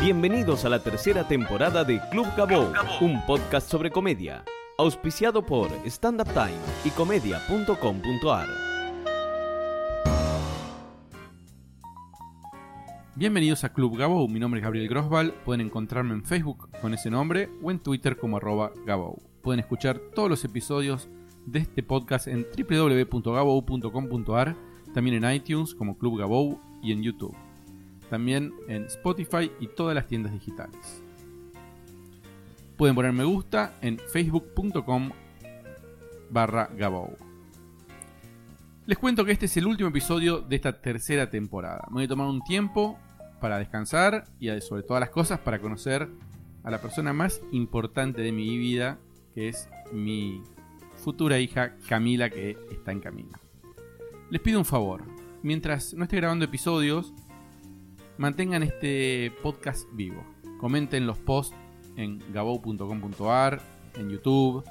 Bienvenidos a la tercera temporada de Club Gabou, un podcast sobre comedia, auspiciado por Stand Up Time y comedia.com.ar. Bienvenidos a Club Gabou, mi nombre es Gabriel Grosval, pueden encontrarme en Facebook con ese nombre o en Twitter como arroba Gabou. Pueden escuchar todos los episodios de este podcast en www.gabou.com.ar, también en iTunes como Club Gabou y en YouTube. También en Spotify y todas las tiendas digitales. Pueden poner me gusta en facebook.com barra Gabou. Les cuento que este es el último episodio de esta tercera temporada. Me voy a tomar un tiempo para descansar y sobre todas las cosas para conocer a la persona más importante de mi vida, que es mi futura hija Camila, que está en camino. Les pido un favor, mientras no esté grabando episodios, mantengan este podcast vivo. Comenten los posts en gabou.com.ar, en YouTube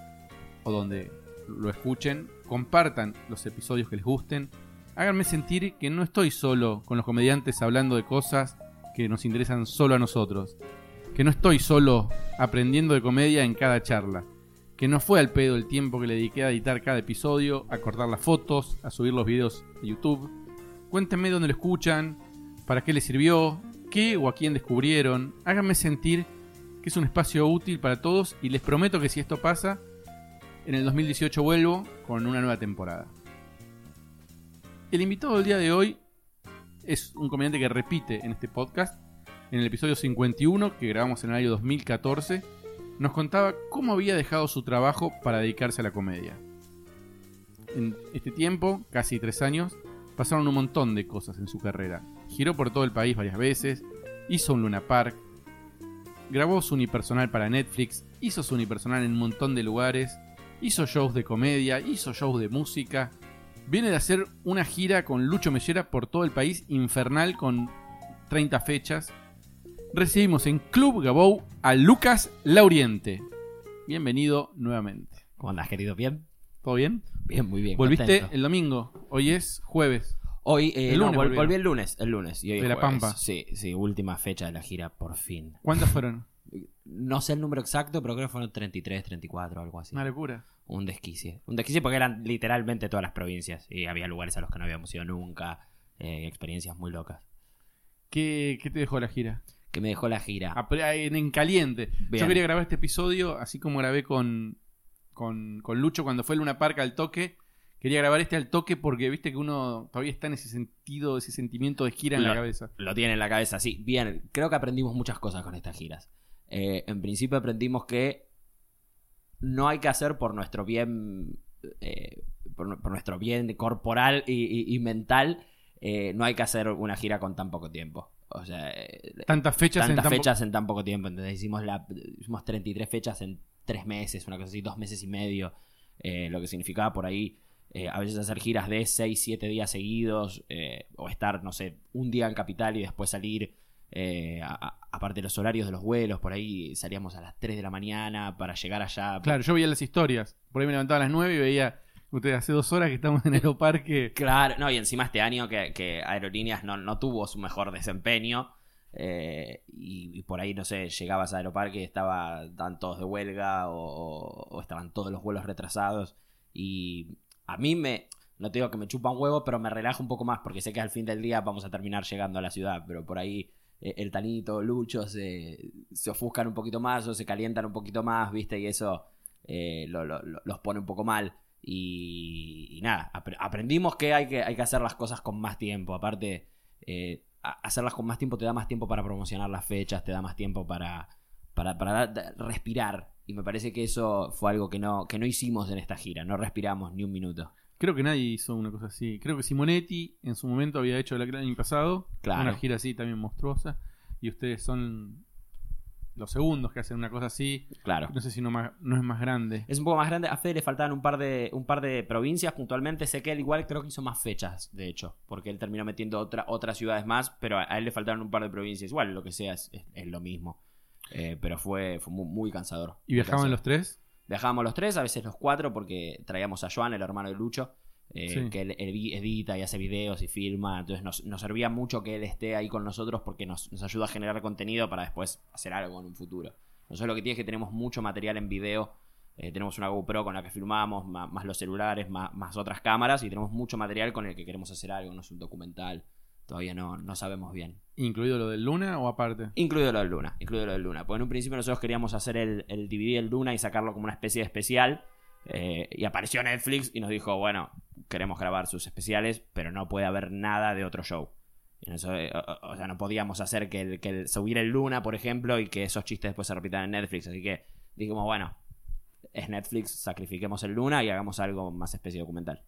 o donde lo escuchen. Compartan los episodios que les gusten. Háganme sentir que no estoy solo con los comediantes hablando de cosas que nos interesan solo a nosotros. Que no estoy solo aprendiendo de comedia en cada charla. Que no fue al pedo el tiempo que le dediqué a editar cada episodio, a cortar las fotos, a subir los videos de YouTube. Cuéntenme dónde lo escuchan, para qué les sirvió, qué o a quién descubrieron. Háganme sentir que es un espacio útil para todos y les prometo que si esto pasa, en el 2018 vuelvo con una nueva temporada. El invitado del día de hoy es un comediante que repite en este podcast. En el episodio 51, que grabamos en el año 2014, nos contaba cómo había dejado su trabajo para dedicarse a la comedia. En este tiempo, casi tres años, pasaron un montón de cosas en su carrera. Giró por todo el país varias veces, hizo un Luna Park, grabó su unipersonal para Netflix, hizo su unipersonal en un montón de lugares, hizo shows de comedia, hizo shows de música. Viene de hacer una gira con Lucho Mellera por todo el país, infernal, con 30 fechas. Recibimos en Club Gabou a Lucas Lauriente. Bienvenido nuevamente. ¿Cómo andás, querido? ¿Bien? ¿Todo bien? Bien, muy bien. Volviste contento. el domingo. Hoy es jueves. Hoy, eh, el no, lunes vol- volvieron. volví el lunes, el lunes. Y hoy De la jueves. Pampa. Sí, sí, última fecha de la gira, por fin. ¿Cuántas fueron? No sé el número exacto, pero creo que fueron 33, 34, algo así. Una locura. Un desquicie. Un desquicie porque eran literalmente todas las provincias. Y había lugares a los que no habíamos ido nunca. eh, experiencias muy locas. ¿Qué, qué te dejó la gira? Que me dejó la gira. A En, en caliente. Yo quería grabar este episodio, así como grabé con, con, con Lucho cuando fue Luna Park al toque. Quería grabar este al toque porque viste que uno todavía está en ese sentido, ese sentimiento de gira en la cabeza. Lo tiene en la cabeza, sí. Bien, creo que aprendimos muchas cosas con estas giras. Eh, en principio aprendimos que no hay que hacer por nuestro bien, eh, por, por nuestro bien corporal y, y- y mental, eh, no hay que hacer una gira con tan poco tiempo. O sea, Tantas fechas en tantas tan po- fechas en tan poco tiempo. Entonces hicimos, la, hicimos 33 fechas en tres meses, una cosa así, dos meses y medio. eh, lo que significaba por ahí eh, a veces hacer giras de 6, 7 días seguidos. eh, o estar, no sé, un día en capital y después salir. eh, aparte de los horarios de los vuelos, por ahí salíamos a las 3 de la mañana para llegar allá. Claro, yo veía las historias. Por ahí me levantaba a las 9 y veía, ustedes hace dos horas que estamos en Aeroparque. Claro, no, y encima este año que, que Aerolíneas no, no tuvo su mejor desempeño. Eh, y, por ahí, no sé, llegabas a Aeroparque y estaba, estaban todos de huelga o, estaban todos los vuelos retrasados. Y a mí me, no te digo que me chupa un huevo, pero me relaja un poco más porque sé que al fin del día vamos a terminar llegando a la ciudad. Pero por ahí eh, el Tanito, Lucho se, se ofuscan un poquito más o se calientan un poquito más, ¿viste? Y eso eh, lo- lo- lo- los pone un poco mal. Y, nada, apre- aprendimos que hay, que hay que hacer las cosas con más tiempo. Aparte, hacerlas con más tiempo te da más tiempo para promocionar las fechas, te da más tiempo para, para, para dar- respirar. Y me parece que eso fue algo que no, que no hicimos en esta gira, no respiramos ni un minuto. Creo que nadie hizo una cosa así. Creo que Simonetti en su momento había hecho el año pasado. Claro. Una gira así también monstruosa. Y ustedes son los segundos que hacen una cosa así. Claro. No sé si no, más, no es más grande. Es un poco más grande. A Fede le faltaban un par de, un par de provincias puntualmente. Sé que él igual creo que hizo más fechas, de hecho. Porque él terminó metiendo otra, otras ciudades más. Pero a a él le faltaron un par de provincias. Igual, lo que sea, es, es- es lo mismo. Eh, pero fue, fue muy, muy cansador. ¿Y viajaban cansador. los tres? Viajábamos los tres, a veces los cuatro, porque traíamos a Joan, el hermano de Lucho. Eh, Sí. que él edi- edita y hace videos y filma. Entonces nos, nos servía mucho que él esté ahí con nosotros porque nos, nos ayuda a generar contenido para después hacer algo en un futuro. Nosotros lo que tiene es que tenemos mucho material en video. Eh, tenemos una GoPro con la que filmamos, ma- más, los celulares, más, más otras cámaras y tenemos mucho material con el que queremos hacer algo, no es un documental. Todavía no, no sabemos bien. ¿Incluido lo del Luna o aparte? Incluido lo del Luna, incluido lo del Luna. Porque en un principio nosotros queríamos hacer el, el DVD del Luna y sacarlo como una especie de especial. Eh, y apareció Netflix y nos dijo, bueno, queremos grabar sus especiales, pero no puede haber nada de otro show. Y en eso, eh, o, o sea, no podíamos hacer que, el, que el- subir el Luna, por ejemplo, y que esos chistes después se repitan en Netflix. Así que dijimos, bueno, es Netflix, sacrifiquemos el Luna y hagamos algo más especie documental.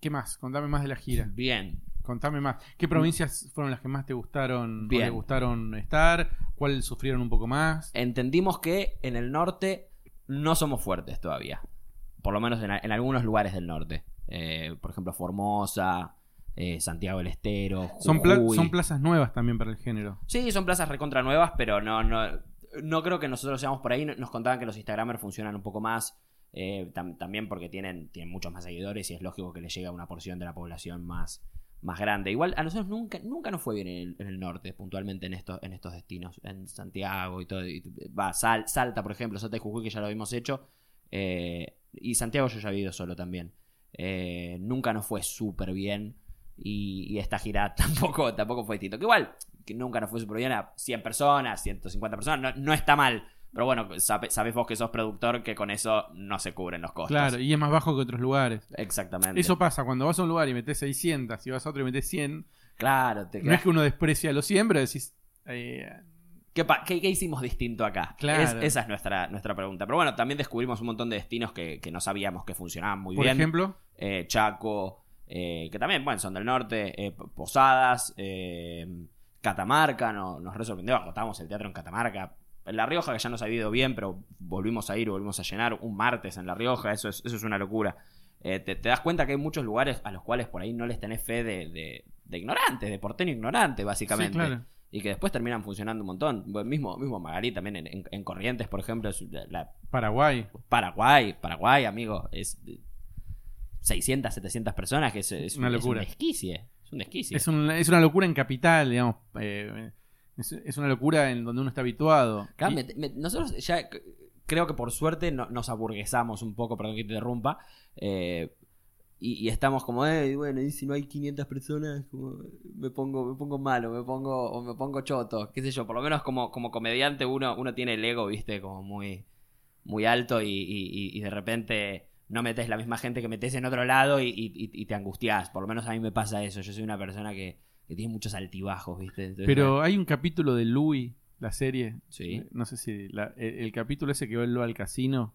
¿Qué más? Contame más de la gira. Bien, Contame más. ¿Qué provincias fueron las que más te gustaron o Bien. te gustaron estar? ¿Cuáles sufrieron un poco más? entendimos que en el norte no somos fuertes todavía. Por lo menos en, algunos lugares del norte. Eh, por ejemplo, Formosa, eh, Santiago del Estero, Son, pla- son plazas nuevas también para el género. Sí, son plazas recontra nuevas, pero no, no, no creo que nosotros seamos por ahí. Nos contaban que los Instagramers funcionan un poco más. eh, tam- también porque tienen, tienen muchos más seguidores y es lógico que les llega a una porción de la población más, más grande. Igual a nosotros nunca, nunca nos fue bien en el, norte, puntualmente en estos, en estos destinos. En Santiago y todo. y- va, Sal- Salta, por ejemplo, Salta y Jujuy, que ya lo habíamos hecho. eh, y Santiago yo ya he ido solo también. Eh, nunca nos fue súper bien. Y, esta gira tampoco, tampoco fue distinto. Que igual, que nunca nos fue súper bien a 100 personas, 150 personas, no está mal. Pero bueno, sabe- sabés vos que sos productor que con eso no se cubren los costos. Claro, y es más bajo que otros lugares. Exactamente. Eso pasa cuando vas a un lugar y metes 600 y vas a otro y metes 100. Claro, te No es que uno desprecia los 100, pero decís. eh, ¿Qué, pa- qué- qué hicimos distinto acá? Claro. Es- esa es nuestra, nuestra pregunta. Pero bueno, también descubrimos un montón de destinos que, que no sabíamos que funcionaban muy por bien. ejemplo, Eh, Chaco, eh, que también, bueno, son del norte, Posadas, Catamarca, no- nos re sorprendió, agotamos el teatro en Catamarca. En La Rioja, que ya nos ha ido bien, pero volvimos a ir, volvimos a llenar un martes en La Rioja, eso es, eso es una locura. Eh, te, te das cuenta que hay muchos lugares a los cuales por ahí no les tenés fe de, de, de ignorantes, de porteño ignorante, básicamente. Sí, claro. Y que después terminan funcionando un montón. Bueno, mismo, mismo Magalí también en, en- en Corrientes, por ejemplo, es la- la Paraguay. Paraguay, Paraguay, amigo, es de 600, 700 personas, que es, es Una un- es locura. un desquicie. Es un desquicie. Es, un- es una locura en capital, digamos. eh, es, es una locura en donde uno está habituado. Y- me- me- nosotros ya creo que por suerte no- nos aburguesamos un poco, perdón que te interrumpa. eh, y, y estamos como, eh, bueno, y si no hay 500 personas, como, me pongo me pongo malo, me pongo o me pongo choto, qué sé yo. Por lo menos como, como comediante uno, uno tiene el ego, viste, como muy, muy alto y, y- de repente no metes la misma gente que metes en otro lado y te angustias. Por lo menos a mí me pasa eso. Yo soy una persona que, que tiene muchos altibajos, viste. Entonces, Pero hay un capítulo de Louis, la serie. Sí. No sé si. la- el, el capítulo ese que va al casino.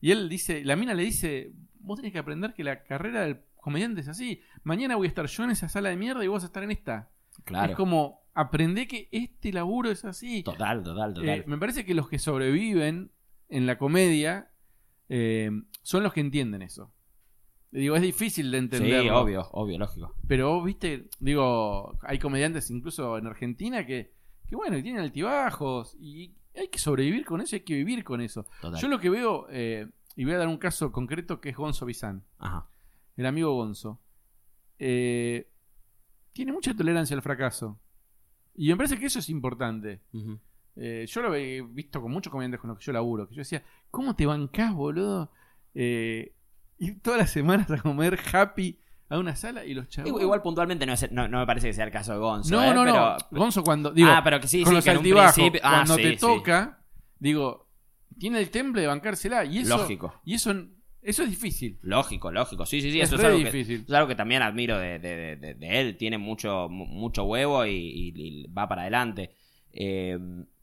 Y él dice. La mina le dice. Vos tenés que aprender que la carrera del comediante es así. Mañana voy a estar yo en esa sala de mierda y vos vas a estar en esta. claro. Es como. Aprendé que este laburo es así. Total, total, total. Eh, me parece que los que sobreviven en la comedia eh, son los que entienden eso. Digo, es difícil de entenderlo. Sí, obvio, obvio, lógico. Pero vos viste, digo, hay comediantes incluso en Argentina que, que bueno, tienen altibajos y hay que sobrevivir con eso, hay que vivir con eso. Total. Yo lo que veo, eh, y voy a dar un caso concreto que es Gonzo Bizán, Ajá. el amigo Gonzo. Eh, tiene mucha tolerancia al fracaso. Y me parece que eso es importante. Eh, yo lo he visto con muchos comediantes con los que yo laburo. Que yo decía, ¿cómo te bancás, boludo? Eh, ir todas las semanas a comer happy a una sala y los chavos. Igual, igual puntualmente no, es- no, no me parece que sea el caso de Gonzo. No, ¿eh? no, no. Gonzo cuando. Digo, ah, pero que sí, con sí, los que en un altibajos, principio- ah, cuando sí, te sí. toca, digo, tiene el temple de bancársela. Y eso, Lógico. Y eso, eso es difícil. Lógico, lógico. Sí, sí, sí. Es eso es algo, que, difícil. eso es algo que también admiro de, de- de- de- de él. Tiene mucho, mu- mucho huevo y, y- y va para adelante. Eh,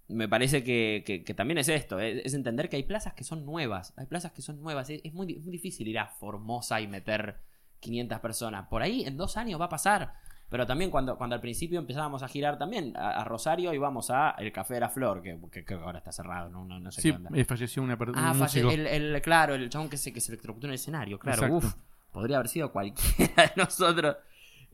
me parece que, que- que también es esto, eh, es entender que hay plazas que son nuevas. Hay plazas que son nuevas. Es, es muy, muy difícil ir a Formosa y meter 500 personas. Por ahí en dos años va a pasar. Pero también cuando, cuando al principio empezábamos a girar también a, a Rosario íbamos a el Café de la Flor, que, que ahora está cerrado, no, no, no sé Sí, qué onda. eh, falleció una persona. Ah, falle- el, el- claro, el chabón que se, que se electrocutó en el escenario, claro. Exacto. Uf, podría haber sido cualquiera de nosotros.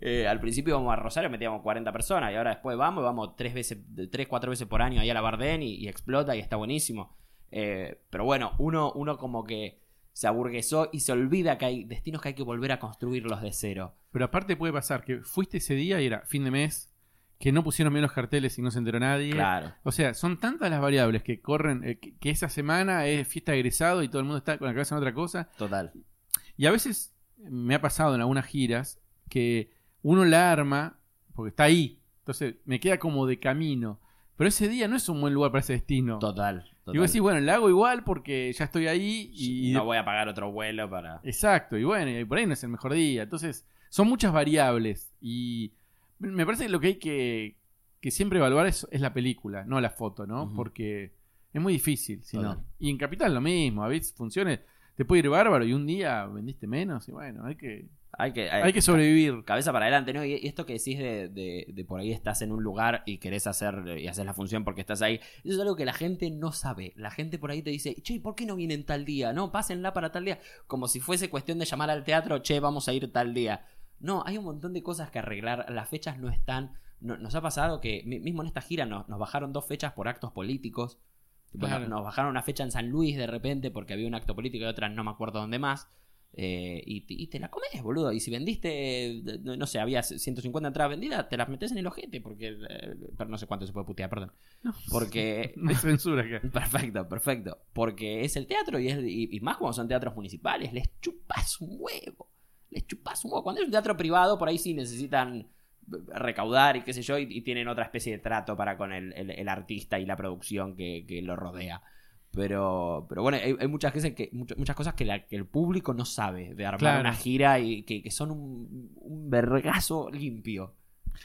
Eh, al principio íbamos a Rosario, metíamos 40 personas y ahora después vamos y vamos tres veces, tres, cuatro veces por año ahí a la Bardén y, y explota y está buenísimo. Eh, pero bueno, uno, uno como que se aburguesó y se olvida que hay destinos que hay que volver a construirlos de cero. Pero aparte puede pasar que fuiste ese día y era fin de mes, que no pusieron bien los carteles y no se enteró nadie. Claro. O sea, son tantas las variables que corren, eh, que, que esa semana es fiesta de egresado y todo el mundo está con la cabeza en otra cosa. Total. Y a veces me ha pasado en algunas giras que uno la arma porque está ahí. Entonces me queda como de camino. Pero ese día no es un buen lugar para ese destino. Total. total. Y vos decís, bueno, la hago igual porque ya estoy ahí y... no voy a pagar otro vuelo para. Exacto, y bueno, y por ahí no es el mejor día. Entonces, son muchas variables. Y me parece que lo que hay que, que siempre evaluar es, es la película, no la foto, ¿no? Porque es muy difícil. Si no. Total. Y en Capital lo mismo, a veces funciones, te puede ir bárbaro y un día vendiste menos y bueno, hay que, Hay que, hay que sobrevivir. cabeza para adelante, ¿no? Y y esto que decís de, de- de por ahí estás en un lugar y querés hacer y hacer la función porque estás ahí, eso es algo que la gente no sabe. La gente por ahí te dice, che, ¿y ¿por qué no vienen tal día? No, pásenla para tal día. Como si fuese cuestión de llamar al teatro, che, vamos a ir tal día. No, hay un montón de cosas que arreglar. Las fechas no están. no- nos ha pasado que mi- mismo en esta gira nos, nos bajaron dos fechas por actos políticos. Claro. nos bajaron una fecha en San Luis de repente porque había un acto político y otra no me acuerdo dónde más. Eh, y, te- y te la comes, boludo. Y si vendiste, no, sé, había 150 entradas vendidas, te las metes en el ojete. Porque. eh, pero no sé cuánto se puede putear, perdón. Porque. No hay censura. Perfecto, perfecto. Porque es el teatro y, es, y, y más cuando son teatros municipales, les chupas un huevo. Les chupas un huevo. Cuando es un teatro privado, por ahí sí necesitan recaudar y qué sé yo, y, y tienen otra especie de trato para con el, el- el artista y la producción que, que lo rodea. Pero, pero bueno, hay, hay muchas, veces que, muchas cosas que, la- que el público no sabe de armar Claro. una gira y que, que son un, un vergazo limpio.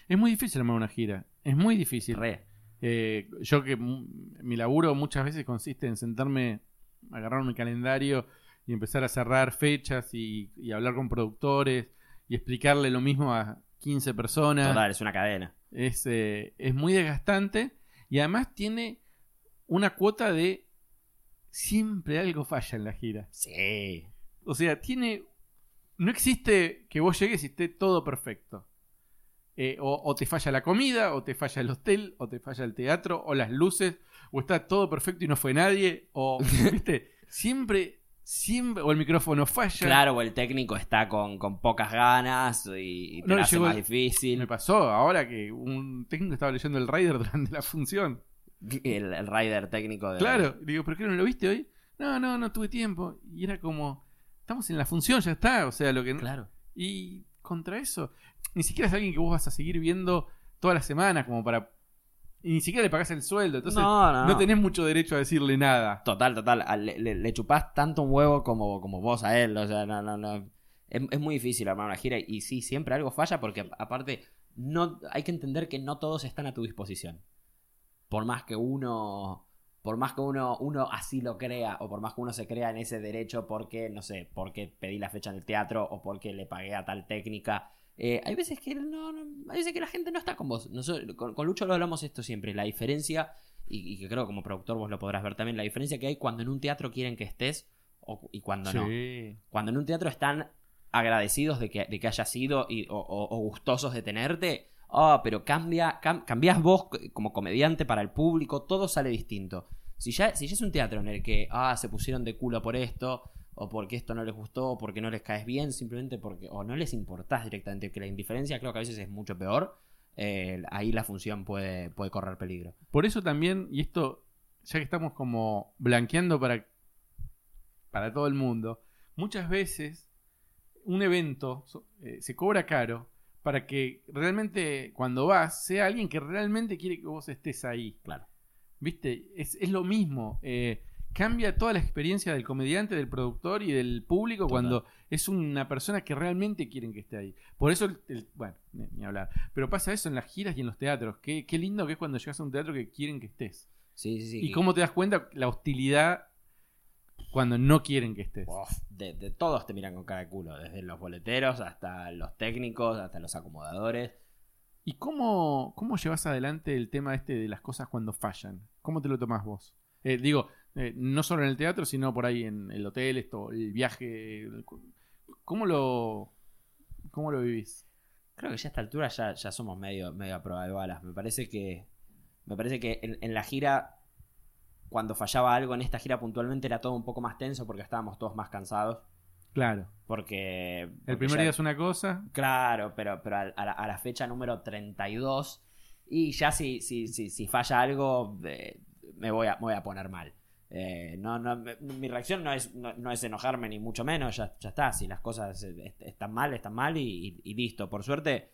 Es muy difícil armar una gira. Es muy difícil. Re. Eh, yo que mi laburo muchas veces consiste en sentarme, agarrar mi calendario y empezar a cerrar fechas y, y hablar con productores y explicarle lo mismo a 15 personas. Total, es una cadena. Es, eh, es muy desgastante y además tiene una cuota de siempre algo falla en la gira. Sí. O sea, tiene. No existe que vos llegues y esté todo perfecto. Eh, o, o te falla la comida, o te falla el hotel, o te falla el teatro, o las luces, o está todo perfecto y no fue nadie, o, viste, siempre, siempre, o el micrófono falla. Claro, o el técnico está con, con pocas ganas y, y te No, hace llegó más difícil. Me pasó ahora que un técnico estaba leyendo el rider durante la función. El, el rider técnico de. Claro, digo, ¿pero qué no lo viste hoy? No, no, no tuve tiempo. Y era como, estamos en la función, ya está. O sea, lo que Claro. Y contra eso, ni siquiera es alguien que vos vas a seguir viendo toda la semana como para... Y ni siquiera le pagás el sueldo, entonces No, no, no, tenés mucho derecho a decirle nada. Total, total. Le- le chupás tanto un huevo como, como vos a él. O sea, no, no, no. Es, es muy difícil armar una gira. Y sí, siempre algo falla porque, aparte, no hay que entender que no todos están a tu disposición. Por más que uno. Por más que uno, uno así lo crea, o por más que uno se crea en ese derecho porque, no sé, porque pedí la fecha en el teatro o porque le pagué a tal técnica. eh, hay veces que no, no- hay veces que la gente no está con vos. Nosotros- con, con Lucho lo hablamos esto siempre. La diferencia y, y que creo que como productor vos lo podrás ver también, la diferencia que hay cuando en un teatro quieren que estés o- y cuando no. Cuando en un teatro están agradecidos de que, de que hayas ido y, o, o- o gustosos de tenerte, ah, pero cambia, cam- cambias vos como comediante para el público, todo sale distinto. Si ya, si ya es un teatro en el que, ah, se pusieron de culo por esto, o porque esto no les gustó, o porque no les caes bien, simplemente porque, o no les importás directamente, que la indiferencia creo que a veces es mucho peor, eh, ahí la función puede, puede correr peligro. Por eso también, y esto, ya que estamos como blanqueando para, para todo el mundo, muchas veces un evento eh, se cobra caro para que realmente cuando vas sea alguien que realmente quiere que vos estés ahí. Claro. ¿Viste? Es, es lo mismo. eh, cambia toda la experiencia del comediante, del productor y del público Total. cuando es una persona que realmente quieren que esté ahí. Por eso, el- el- bueno, ni, ni hablar. Pero pasa eso en las giras y en los teatros. Qué, qué lindo que es cuando llegas a un teatro que quieren que estés. Sí, sí, sí. Y cómo te das cuenta la hostilidad cuando no quieren que estés. Uf, de, de todos te miran con cara de culo, desde los boleteros hasta los técnicos, hasta los acomodadores. ¿Y cómo, cómo llevas adelante el tema este de las cosas cuando fallan? ¿Cómo te lo tomás vos? Eh, digo, eh, no solo en el teatro, sino por ahí en el hotel, esto, el viaje. el- ¿Cómo lo, cómo lo vivís? Creo que ya a esta altura ya, ya somos medio, medio a prueba de balas. Me parece que. Me parece que en, en la gira. Cuando fallaba algo en esta gira puntualmente era todo un poco más tenso porque estábamos todos más cansados. Claro. Porque. El primer ya- día es una cosa. Claro, pero, pero a, la, a la fecha número 32. Y ya si, si, si, si falla algo, eh, me, voy a, me voy a poner mal. Eh, no, no, me- mi reacción no es, no, no es enojarme, ni mucho menos. Ya, ya está. Si las cosas eh, est- están mal, están mal y, y- y listo. Por suerte,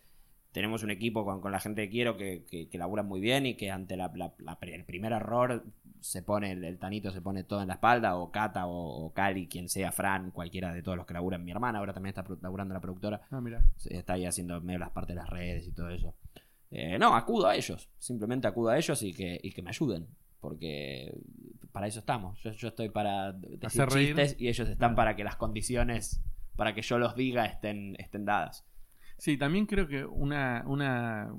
tenemos un equipo con, con la gente que quiero que, que, que labura muy bien y que ante la, la- la- el primer error se pone el, el tanito, se pone todo en la espalda, o Cata, o, o Cali, quien sea, Fran, cualquiera de todos los que laburan. Mi hermana ahora también está laburando la productora. Ah, mira. Está ahí haciendo medio las partes de las redes y todo eso. Eh, no, acudo a ellos. Simplemente acudo a ellos y que, y que me ayuden. Porque para eso estamos. Yo, yo estoy para decir Hacer reír. chistes y ellos están para que las condiciones para que yo los diga estén, estén dadas. Sí, también creo que una, una,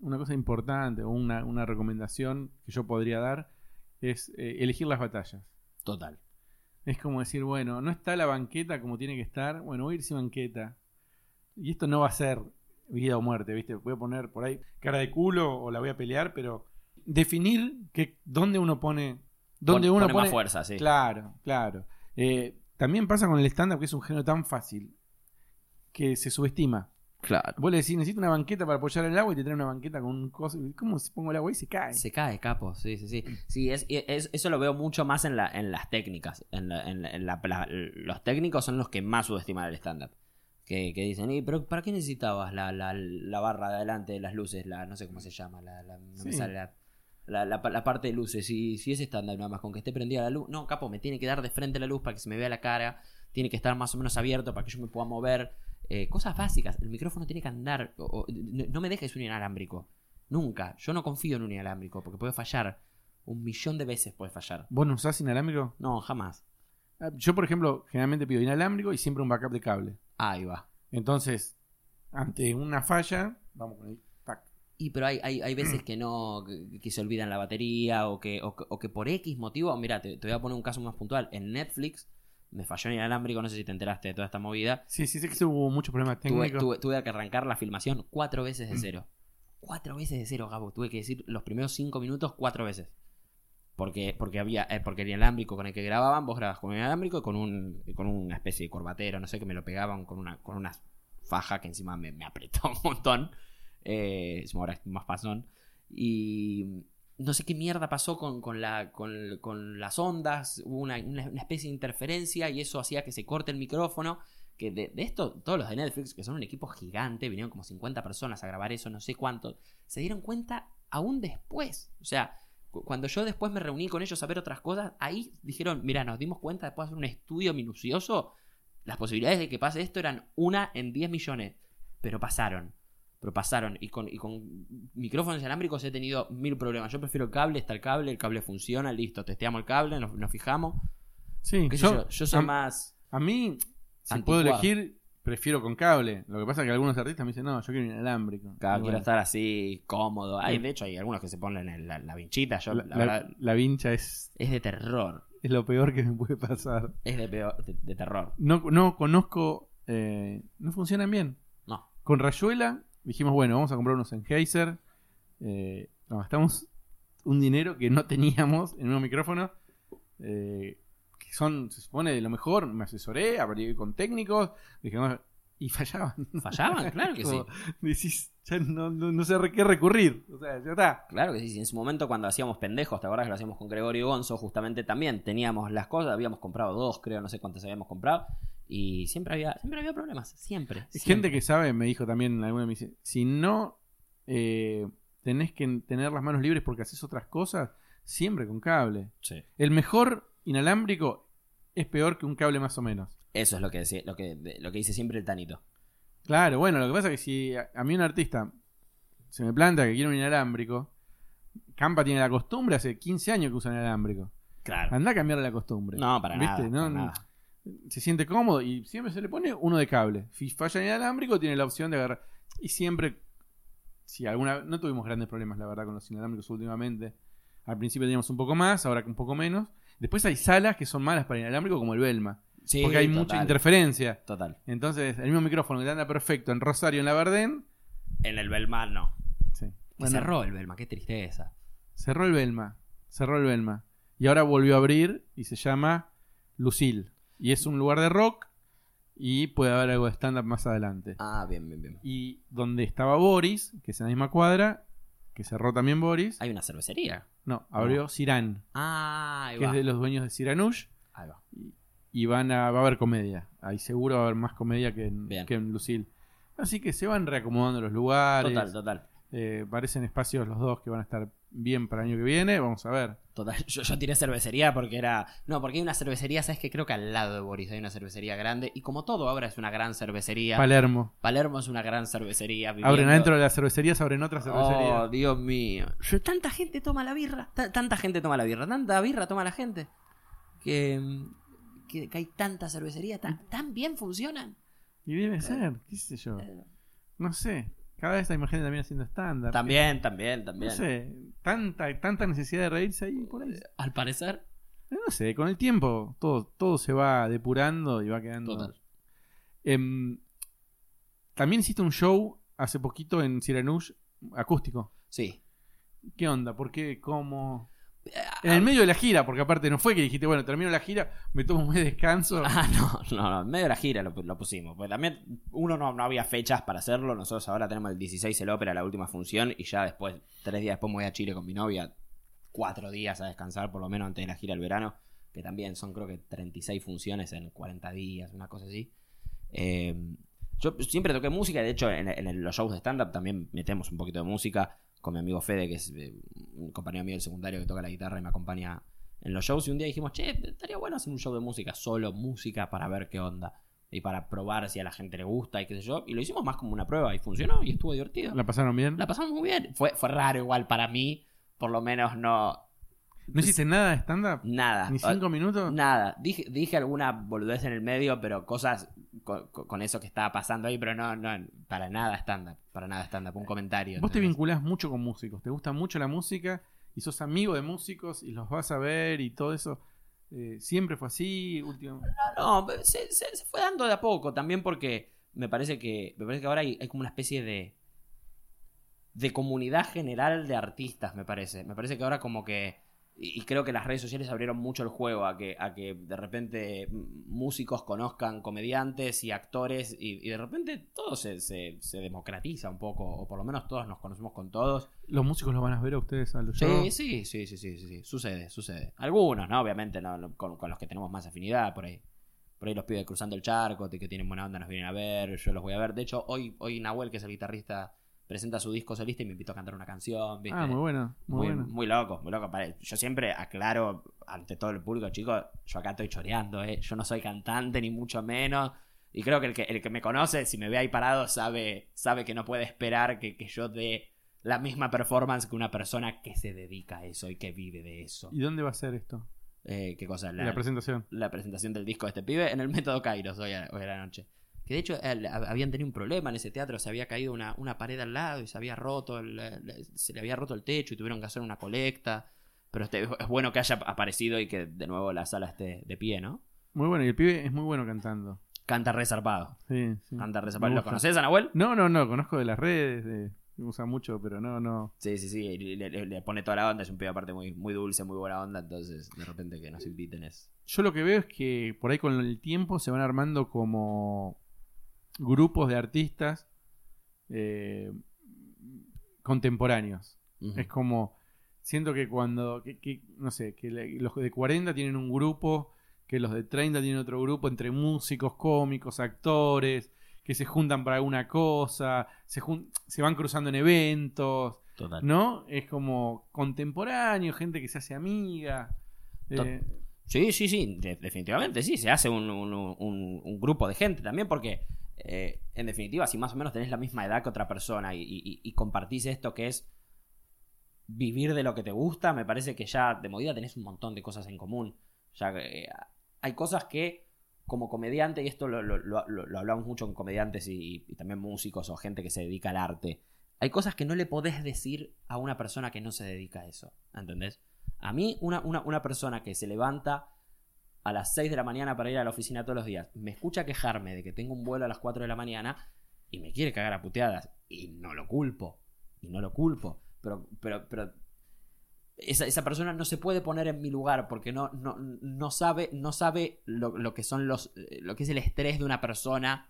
una cosa importante o una, una recomendación que yo podría dar es eh, elegir las batallas. Total. Es como decir, bueno, no está la banqueta como tiene que estar, bueno, voy a ir sin banqueta. Y esto no va a ser vida o muerte, ¿viste? Voy a poner por ahí cara de culo o la voy a pelear, pero definir que dónde uno pone... Dónde Pon- uno pone pone más fuerza, sí. Claro, claro. Eh, también pasa con el stand-up, que es un género tan fácil, que se subestima. Claro. Vos le decís, necesito una banqueta para apoyar el agua y te trae una banqueta con un coso. ¿Cómo se pongo el agua y se cae? Se cae, capo, sí, sí, sí. Sí, es, es- eso lo veo mucho más en, la, en las técnicas. En la- en la- en la- los técnicos son los que más subestiman el stand-up. Que, que dicen, "Y, pero ¿para qué necesitabas la, la, la barra de adelante de las luces? La, no sé cómo se llama, la, la- no me Sí. sale la, la, la- la parte de luces. Si, si es stand-up nada más, con que esté prendida la luz. No, capo, me tiene que dar de frente la luz para que se me vea la cara. Tiene que estar más o menos abierto para que yo me pueda mover. Eh, cosas básicas. El micrófono tiene que andar. o- o- no, me dejes un inalámbrico. Nunca. Yo no confío en un inalámbrico porque puede fallar. Un millón de veces puede fallar. ¿Vos no usás inalámbrico? No, jamás. Ah, Yo, por ejemplo, generalmente pido inalámbrico y siempre un backup de cable. Ahí va. Entonces, ante una falla, vamos con el tac. Y pero hay, hay, hay veces que no, que, que se olvidan la batería o que, o, que- o que por X motivo, mira, te, te voy a poner un caso más puntual. En Netflix me falló el inalámbrico, no sé si te enteraste de toda esta movida. Sí, sí, sé que hubo muchos problemas técnicos. tuve, tuve que arrancar la filmación cuatro veces de cero. Cuatro veces de cero, Gabo. Tuve que decir los primeros cinco minutos cuatro veces. Porque, porque había, eh, porque el inalámbrico con el que grababan, vos grabas con un inalámbrico y con un, con una especie de corbatero, no sé, que me lo pegaban con una, con una faja que encima me, me apretó un montón. Eh, ahora es más pasón. Y no sé qué mierda pasó con, con, la, con, con las ondas. Hubo una, una- especie de interferencia y eso hacía que se corte el micrófono. Que de, de esto, todos los de Netflix, que son un equipo gigante, vinieron como 50 personas a grabar eso, no sé cuánto, se dieron cuenta aún después. O sea, cu- cuando yo después me reuní con ellos a ver otras cosas, ahí dijeron, mira, nos dimos cuenta después de hacer un estudio minucioso, las posibilidades de que pase esto eran una en 10 millones, pero pasaron. Pero pasaron. Y con, y con micrófonos inalámbricos he tenido mil problemas. Yo prefiero el cable, está el cable, el cable funciona, listo, testeamos el cable, nos, nos fijamos. Sí, ¿Qué sé yo, yo, yo soy a, más... a mí, si Anticuado. puedo elegir, prefiero con cable. Lo que pasa es que algunos artistas me dicen, no, yo quiero inalámbrico. Claro, quiero bueno, estar así, cómodo. Hay, Sí. de hecho, hay algunos que se ponen en la, la vinchita. Yo, la, la, la- verdad, la vincha es, es de terror. es lo peor que me puede pasar. Es de, peor- de, de terror. No, no conozco, eh, no funcionan bien. No. Con Rayuela dijimos, bueno, vamos a comprar unos Sennheiser. Eh, nos gastamos un dinero que no teníamos en unos micrófonos. eh, que son, se supone, de lo mejor. Me asesoré, hablé con técnicos. Dije, no, y fallaban. ¿Fallaban? Claro que sí. Decís, ya no, no, no sé a qué recurrir. O sea, ya está. Claro que sí. En su momento, cuando hacíamos pendejos, ¿te acuerdas que lo hacíamos con Gregorio Gonzo? Justamente también teníamos las cosas. Habíamos comprado dos, creo, no sé cuántas habíamos comprado. Y siempre había, siempre había problemas. Siempre. Gente que sabe, me dijo también alguna me dice, si no eh, tenés que tener las manos libres porque haces otras cosas, siempre con cable. Sí. El mejor inalámbrico es peor que un cable más o menos. Eso es lo que, decía, lo, que, lo que dice siempre el Tanito. Claro, bueno, lo que pasa es que si a, a mí un artista se me planta que quiere un inalámbrico, Campa tiene la costumbre, hace 15 años que usa inalámbrico. Claro. Anda a cambiarle la costumbre. No, para ¿Viste? nada. No, para no. nada. Se siente cómodo y siempre se le pone uno de cable. Si falla el inalámbrico, tiene la opción de agarrar. Y siempre, si alguna no tuvimos grandes problemas, la verdad, con los inalámbricos últimamente. Al principio teníamos un poco más, ahora un poco menos. Después hay salas que son malas para inalámbrico, como el Belma, Sí, porque hay total, mucha interferencia. Total. Entonces, el mismo micrófono que te anda perfecto en Rosario, en la Bardén. En el Belma no. Sí. Que Bueno, cerró el Belma, qué tristeza. cerró el Belma. Cerró el Belma. Y ahora volvió a abrir y se llama Lucille. Y es un lugar de rock y puede haber algo de stand-up más adelante. Ah, bien, bien, bien. Y donde estaba Boris, que es en la misma cuadra, que cerró también Boris. Hay una cervecería. No, abrió Cirán, Ah, ahí que va. es de los dueños de Ciranush. Ahí va. Y van a, va a haber comedia. Ahí seguro va a haber más comedia que en, Bien. que en Lucille. Así que se van reacomodando los lugares. Total, total. Eh, parecen espacios los dos que van a estar bien para el año que viene. Vamos a ver. Total. Yo, yo tiré cervecería porque era. No, porque hay una cervecería, ¿sabes que Creo que al lado de Boris hay una cervecería grande. Y como todo ahora es una gran cervecería. Palermo. Palermo es una gran cervecería. Abren adentro de las cervecerías, abren otra cervecería. Oh, Dios mío. Tanta gente toma la birra. ta- tanta gente toma la birra. Tanta birra toma la gente. Que, que, que hay tanta cervecería. Tan, tan bien funcionan. Y debe ser, qué sé yo. No sé. Cada vez más gente también haciendo stand-up. También, también, No también. sé. Tanta, tanta necesidad de reírse ahí por ahí. Al parecer. No sé, con el tiempo todo, todo se va depurando y va quedando. Total. Em, también hiciste un show hace poquito en Siranush acústico. Sí. ¿Qué onda? ¿Por qué? ¿Cómo? En el medio de la gira, porque aparte no fue que dijiste, bueno, termino la gira, me tomo un mes de descanso. Ah, no, no, no, en medio de la gira lo, pusimos. Pues también uno no, no había fechas para hacerlo. Nosotros ahora tenemos el 16 el ópera, la última función, y ya después, tres días después me voy a Chile con mi novia, cuatro días a descansar por lo menos antes de la gira del verano, que también son creo que 36 funciones en 40 días, una cosa así. Eh, yo siempre toqué música, de hecho en, en los shows de stand-up también metemos un poquito de música con mi amigo Fede, que es eh, un compañero mío del secundario que toca la guitarra y me acompaña en los shows. Y un día dijimos, che, estaría bueno hacer un show de música, solo música para ver qué onda. Y para probar si a la gente le gusta y qué sé yo. Y lo hicimos más como una prueba y funcionó y estuvo divertido. ¿La pasaron bien? La pasamos muy bien. Fue, fue raro igual para mí. Por lo menos no... ¿No hiciste nada de stand-up? Nada. ¿Ni cinco minutos? Nada, dije, dije alguna boludez en el medio, pero cosas con, con- eso que estaba pasando ahí, pero no, no, para nada stand-up, para nada stand-up, un comentario. Vos te vinculás mucho con músicos, te gusta mucho la música y sos amigo de músicos y los vas a ver y todo eso. Eh, siempre fue así, último. No, no, se, se- se fue dando de a poco, también porque me parece que, me parece que ahora hay, hay como una especie de, de comunidad general de artistas, me parece. Me parece que ahora como que, y, creo que las redes sociales abrieron mucho el juego a que, a que de repente músicos conozcan comediantes y actores y, y de repente todo se, se, se democratiza un poco, o por lo menos todos nos conocemos con todos. ¿Los músicos los van a ver a ustedes a los Sí, shows? sí, sí, sí, sí, sí, sí. Sucede, sucede. Algunos, ¿no? Obviamente, no, no, con, con los que tenemos más afinidad, por ahí. Por ahí los pibes cruzando el charco, que tienen buena onda, nos vienen a ver, yo los voy a ver. De hecho, hoy, hoy Nahuel, que es el guitarrista, presenta su disco solista y me invitó a cantar una canción, ¿viste? Ah, muy bueno, muy, muy, bueno. muy loco, muy loco. Yo siempre aclaro ante todo el público, chicos, yo acá estoy choreando, ¿eh? Yo no soy cantante, ni mucho menos. Y creo que el que, el que me conoce, si me ve ahí parado, sabe, sabe que no puede esperar que, que yo dé la misma performance que una persona que se dedica a eso y que vive de eso. ¿Y dónde va a ser esto? Eh, ¿Qué cosa? La, presentación. la presentación del disco de este pibe en el Método Kairos hoy a, hoy a la noche. Que de hecho habían tenido un problema en ese teatro, se había caído una, una pared al lado y se había roto el, el- se le había roto el techo y tuvieron que hacer una colecta. Pero este, es bueno que haya aparecido y que de nuevo la sala esté de pie, ¿no? Muy bueno, y el pibe es muy bueno cantando. Canta resarpado. Sí, sí. Canta resarpado. ¿Lo conoces, Anahuel? No, no, no, conozco de las redes, de, me usa mucho, pero no, no. Sí, sí, sí. le- le pone toda la onda. Es un pibe aparte muy, muy dulce, muy buena onda. Entonces, de repente que nos inviten es. Yo lo que veo es que por ahí con el tiempo se van armando como grupos de artistas eh, contemporáneos. Es como, siento que cuando, que, que, no sé, que los de 40 tienen un grupo, que los de 30 tienen otro grupo entre músicos, cómicos, actores, que se juntan para alguna cosa, se, jun- se van cruzando en eventos, Total. ¿no? Es como contemporáneo, gente que se hace amiga. Eh, Sí, sí, sí, de- definitivamente sí, se hace un, un- un- un grupo de gente también porque, eh, en definitiva, si más o menos tenés la misma edad que otra persona y, compartís esto que es vivir de lo que te gusta, me parece que ya de movida tenés un montón de cosas en común. Ya eh, hay cosas que, como comediante, y esto lo, hablamos mucho con comediantes y, también músicos o gente que se dedica al arte, hay cosas que no le podés decir a una persona que no se dedica a eso, ¿entendés? A mí, una, una persona que se levanta a las 6 de la mañana para ir a la oficina todos los días, me escucha quejarme de que tengo un vuelo a las 4 de la mañana y me quiere cagar a puteadas. Y no lo culpo. Y no lo culpo. Pero, pero, pero esa, esa persona no se puede poner en mi lugar porque no, no, no sabe, no sabe lo, lo que son los, eh, lo que es el estrés de una persona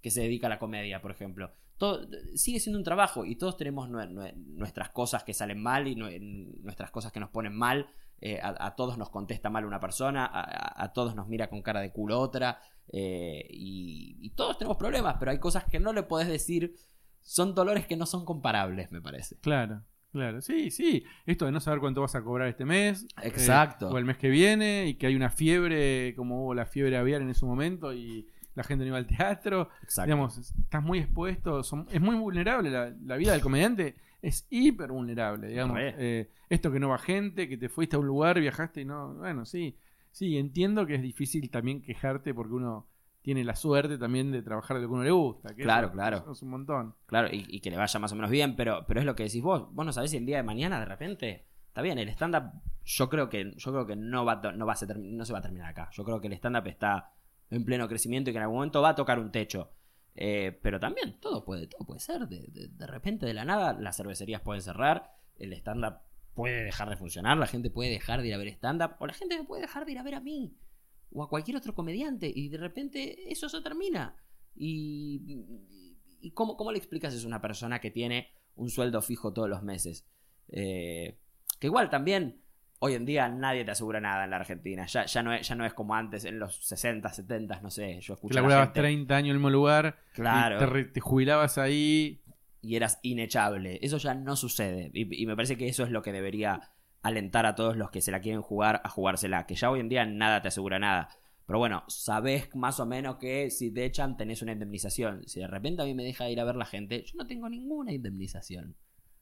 que se dedica a la comedia, por ejemplo. Todo, sigue siendo un trabajo y todos tenemos nue- nue- nuestras cosas que salen mal y nue- nuestras cosas que nos ponen mal. Eh, a, a todos nos contesta mal una persona, a, todos nos mira con cara de culo otra. eh, y, y todos tenemos problemas, pero hay cosas que no le podés decir. Son dolores que no son comparables, me parece. Claro, claro. Sí, sí. Esto de no saber cuánto vas a cobrar este mes. eh, Exacto. o el mes que viene. Y que hay una fiebre, como hubo la fiebre aviar en ese momento. Y la gente no iba al teatro. Exacto. Digamos, estás muy expuesto. son- es muy vulnerable. La, la vida del comediante es hiper vulnerable. Digamos. Eh, esto que no va gente, que te fuiste a un lugar, viajaste y no. Bueno, sí. Sí, entiendo que es difícil también quejarte porque uno tiene la suerte también de trabajar de lo que uno le gusta. que Claro, eso- claro. eso es un montón. Claro, y, y que le vaya más o menos bien, pero, pero es lo que decís vos. Vos no sabés si el día de mañana de repente. Está bien, el stand-up yo creo que, yo creo que no, va, no, va a ser no se va a terminar acá. Yo creo que el stand-up está en pleno crecimiento y que en algún momento va a tocar un techo. Eh, pero también todo puede, todo puede ser. De, de- repente, de la nada, las cervecerías pueden cerrar, el stand-up puede dejar de funcionar, la gente puede dejar de ir a ver stand-up, o la gente me puede dejar de ir a ver a mí, o a cualquier otro comediante, y de repente eso se termina. Y, y cómo, cómo le explicas eso a una persona que tiene un sueldo fijo todos los meses? Eh, que igual también, hoy en día nadie te asegura nada en la Argentina. Ya, ya, no, es, ya no es como antes, en los 60, 70, no sé. Yo a la laburabas gente 30 años en el mismo lugar. Claro. te, re- te jubilabas ahí. y eras inechable. Eso ya no sucede. Y, y me parece que eso es lo que debería alentar a todos los que se la quieren jugar a jugársela. Que ya hoy en día nada te asegura nada. Pero bueno, sabés más o menos que si te echan tenés una indemnización. Si de repente a mí me deja de ir a ver la gente, yo no tengo ninguna indemnización.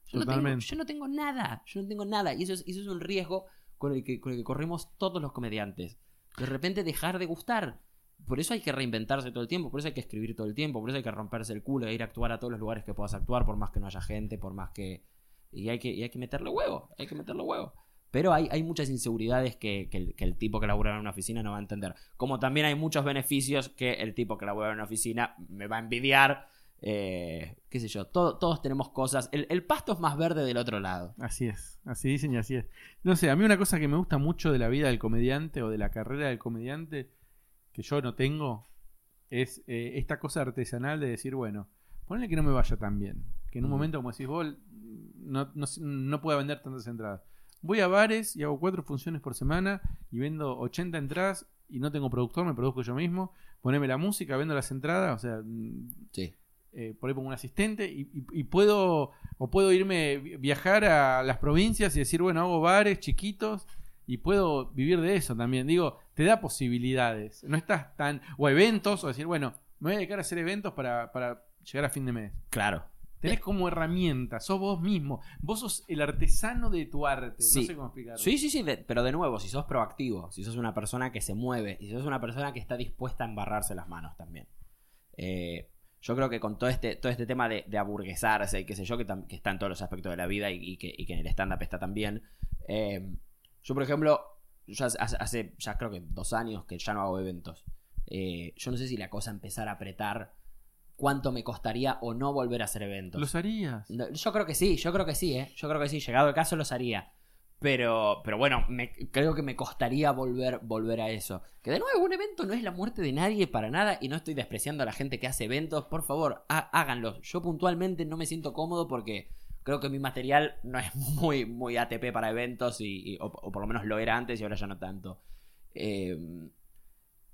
Yo no, tengo, Totalmente. yo no tengo nada. Yo no tengo nada. Y eso es, eso es un riesgo con el, que, con el que corremos todos los comediantes. De repente dejar de gustar. Por eso hay que reinventarse todo el tiempo, por eso hay que escribir todo el tiempo, por eso hay que romperse el culo e ir a actuar a todos los lugares que puedas actuar, por más que no haya gente, por más que. Y hay que, y hay que meterle huevo, hay que meterle huevo. Pero hay, hay muchas inseguridades que, que el, que el tipo que labura en una oficina no va a entender. Como también hay muchos beneficios que el tipo que labura en una oficina me va a envidiar. Eh, qué sé yo, todo- todos tenemos cosas. El, el pasto es más verde del otro lado. Así es, así dicen y así es. No sé, a mí una cosa que me gusta mucho de la vida del comediante o de la carrera del comediante, que yo no tengo, es eh, esta cosa artesanal de decir, bueno, ponle que no me vaya tan bien. Que en un momento, como decís vos, no, no, no pueda vender tantas entradas. Voy a bares y hago cuatro funciones por semana y vendo 80 entradas y no tengo productor, me produzco yo mismo. Poneme la música, vendo las entradas, o sea, mm, Sí. Eh, por ahí pongo un asistente y, y- y puedo o puedo irme vi- viajar a las provincias y decir bueno hago bares chiquitos y puedo vivir de eso también digo te da posibilidades no estás tan o eventos o decir bueno me voy a dedicar a hacer eventos para, para llegar a fin de mes Claro. tenés como herramienta sos vos mismo vos sos el artesano de tu arte Sí. no sé cómo explicarlo Sí, sí, sí, de- pero de nuevo, si sos proactivo, si sos una persona que se mueve, y si sos una persona que está dispuesta a embarrarse las manos también. Eh, yo creo que con todo este, todo este tema de, de aburguesarse y qué sé yo, que, que está en todos los aspectos de la vida y, y que, y que en el stand-up está también. eh, yo, por ejemplo, yo hace, hace- ya creo que dos años que ya no hago eventos. Eh, yo no sé si la cosa empezar a apretar cuánto me costaría o no volver a hacer eventos. los harías Yo creo que sí, yo creo que sí, ¿eh? Yo creo que sí, llegado el caso los haría. Pero, pero bueno, me- creo que me costaría volver, volver a eso. Que de nuevo, un evento no es la muerte de nadie para nada y no estoy despreciando a la gente que hace eventos. Por favor, há- háganlos. Yo puntualmente no me siento cómodo porque creo que mi material no es muy, muy ATP para eventos y, y- o, o por lo menos lo era antes y ahora ya no tanto. Eh,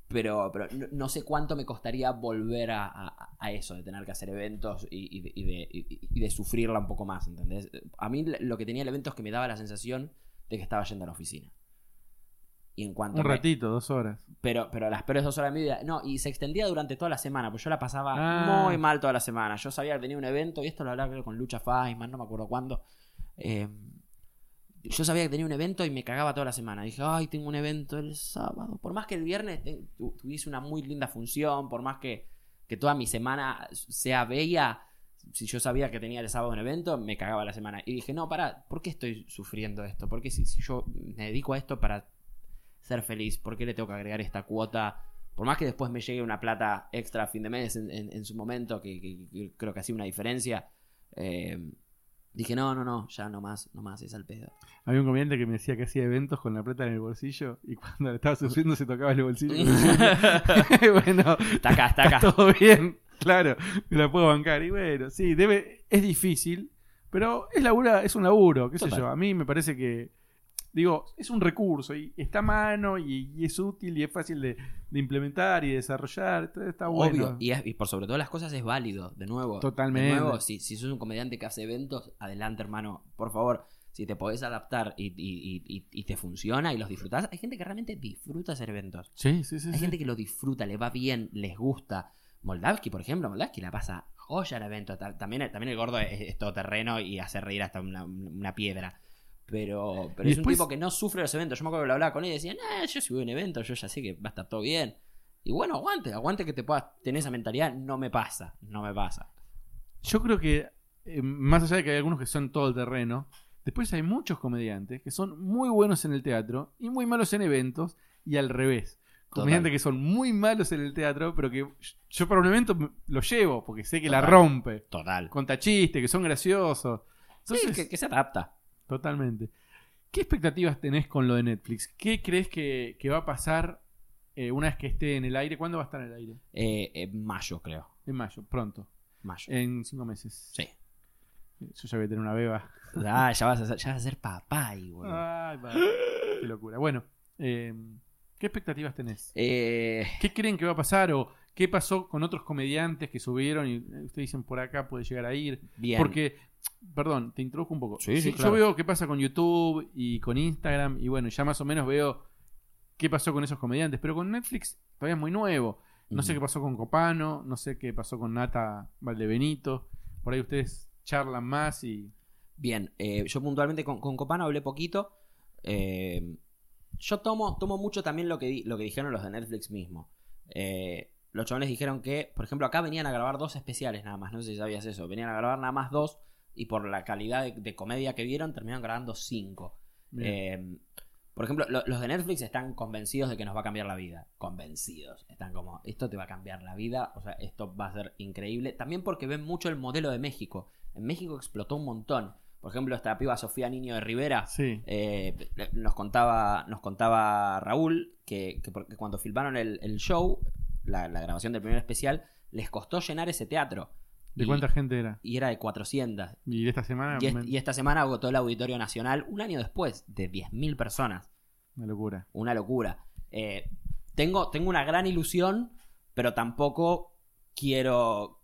pero, pero no, no sé cuánto me costaría volver a, a- a eso, de tener que hacer eventos y, y de, y de- y- y de sufrirla un poco más, ¿entendés? A mí lo que tenía el evento es que me daba la sensación de que estaba yendo a la oficina. Y en cuanto un me- ratito dos horas pero, pero las peores dos horas de mi vida. No, y se extendía durante toda la semana, pues yo la pasaba Ah. muy mal toda la semana. Yo sabía que tenía un evento, y esto lo hablaba creo, con Lucha Feisman, no me acuerdo cuándo. Eh, yo sabía que tenía un evento y me cagaba toda la semana. Dije, ay, tengo un evento el sábado. Por más que el viernes tuviese una muy linda función, por más que, que toda mi semana sea bella, si yo sabía que tenía el sábado un evento, me cagaba la semana. Y dije, no, para, ¿por qué estoy sufriendo esto? ¿Por qué si, yo me dedico a esto para ser feliz? ¿Por qué le tengo que agregar esta cuota? Por más que después me llegue una plata extra a fin de mes en, en- en su momento, que, que- que creo que hacía una diferencia, eh, Dije, no, no, no, ya no más, no más, es al pedo. Había un comediante que me decía que hacía eventos con la plata en el bolsillo y cuando le estaba sufriendo se tocaba el bolsillo. bueno, Está acá, está acá. todo bien, claro, me la puedo bancar. Y bueno, sí, debe, es difícil, pero es labura, es un laburo, qué sé yo. A mí me parece que, digo, es un recurso y está a mano y, y es útil y es fácil de, de implementar y desarrollar. Está, está bueno. Obvio, y, es- y por sobre todas las cosas es válido, de nuevo. Totalmente. De nuevo, si, si sos un comediante que hace eventos, adelante, hermano. Por favor, si te podés adaptar y, y- y- te funciona y los disfrutás, hay gente que realmente disfruta hacer eventos. Sí, sí, sí. Hay sí. gente que lo disfruta, le va bien, les gusta. Moldavski, por ejemplo, Moldavski la pasa joya el evento. Ta- También, también el gordo es, es todoterreno y hace reír hasta una, una piedra. Pero, pero es después- un tipo que no sufre los eventos. Yo me acuerdo que lo hablaba con él y decía, nah, yo si voy a un evento, yo ya sé que va a estar todo bien. Y bueno, aguante, aguante que te puedas tener esa mentalidad. No me pasa, no me pasa. Yo creo que, eh, más allá de que hay algunos que son todo terreno, después hay muchos comediantes que son muy buenos en el teatro y muy malos en eventos, y al revés. Comediantes que son muy malos en el teatro, pero que yo para un evento lo llevo, porque sé que la Total. rompe. Total. Conta chistes, que son graciosos. Sí, que se adapta. Totalmente. ¿Qué expectativas tenés con lo de Netflix? ¿Qué crees que, que va a pasar eh, una vez que esté en el aire? ¿Cuándo va a estar en el aire? Eh, en mayo, creo. En mayo, pronto. Mayo. En cinco meses. Sí. Yo ya voy a tener una beba. Ah, ya vas a ser, ya vas a ser papá boludo. Ay, va. Qué locura. Bueno, eh, ¿qué expectativas tenés? Eh, ¿Qué creen que va a pasar o qué pasó con otros comediantes que subieron y eh, ustedes dicen por acá puede llegar a ir? bien. Porque, perdón, te introduzco un poco. Sí, sí, Yo claro. veo qué pasa con YouTube y con Instagram y bueno, ya más o menos veo qué pasó con esos comediantes, pero con Netflix todavía es muy nuevo. No sé qué pasó con Copano, no sé qué pasó con Nata Valdebenito. Por ahí ustedes charlan más y... Bien, eh, yo puntualmente con, con Copano hablé poquito. Eh, yo tomo, tomo mucho también lo que, di- lo que dijeron los de Netflix mismo. Eh, los chavales dijeron que, por ejemplo, acá venían a grabar dos especiales nada más. No sé si sabías eso. Venían a grabar nada más dos y por la calidad de, de comedia que vieron terminaron grabando cinco. Eh, por ejemplo, lo- los de Netflix están convencidos de que nos va a cambiar la vida. Convencidos. Están como, esto te va a cambiar la vida. O sea, esto va a ser increíble. También porque ven mucho el modelo de México. En México explotó un montón. Por ejemplo, esta piba Sofía Niño de Rivera. Sí. eh, nos contaba nos contaba Raúl que, que porque cuando filmaron el, el show, la, la grabación del primer especial, les costó llenar ese teatro. ¿De Y- cuánta gente era? Y era de 400. Y esta semana... Y, es- me- y esta semana agotó el Auditorio Nacional un año después, de 10.000 personas. Una locura. Una locura. Eh, tengo, tengo una gran ilusión, pero tampoco quiero.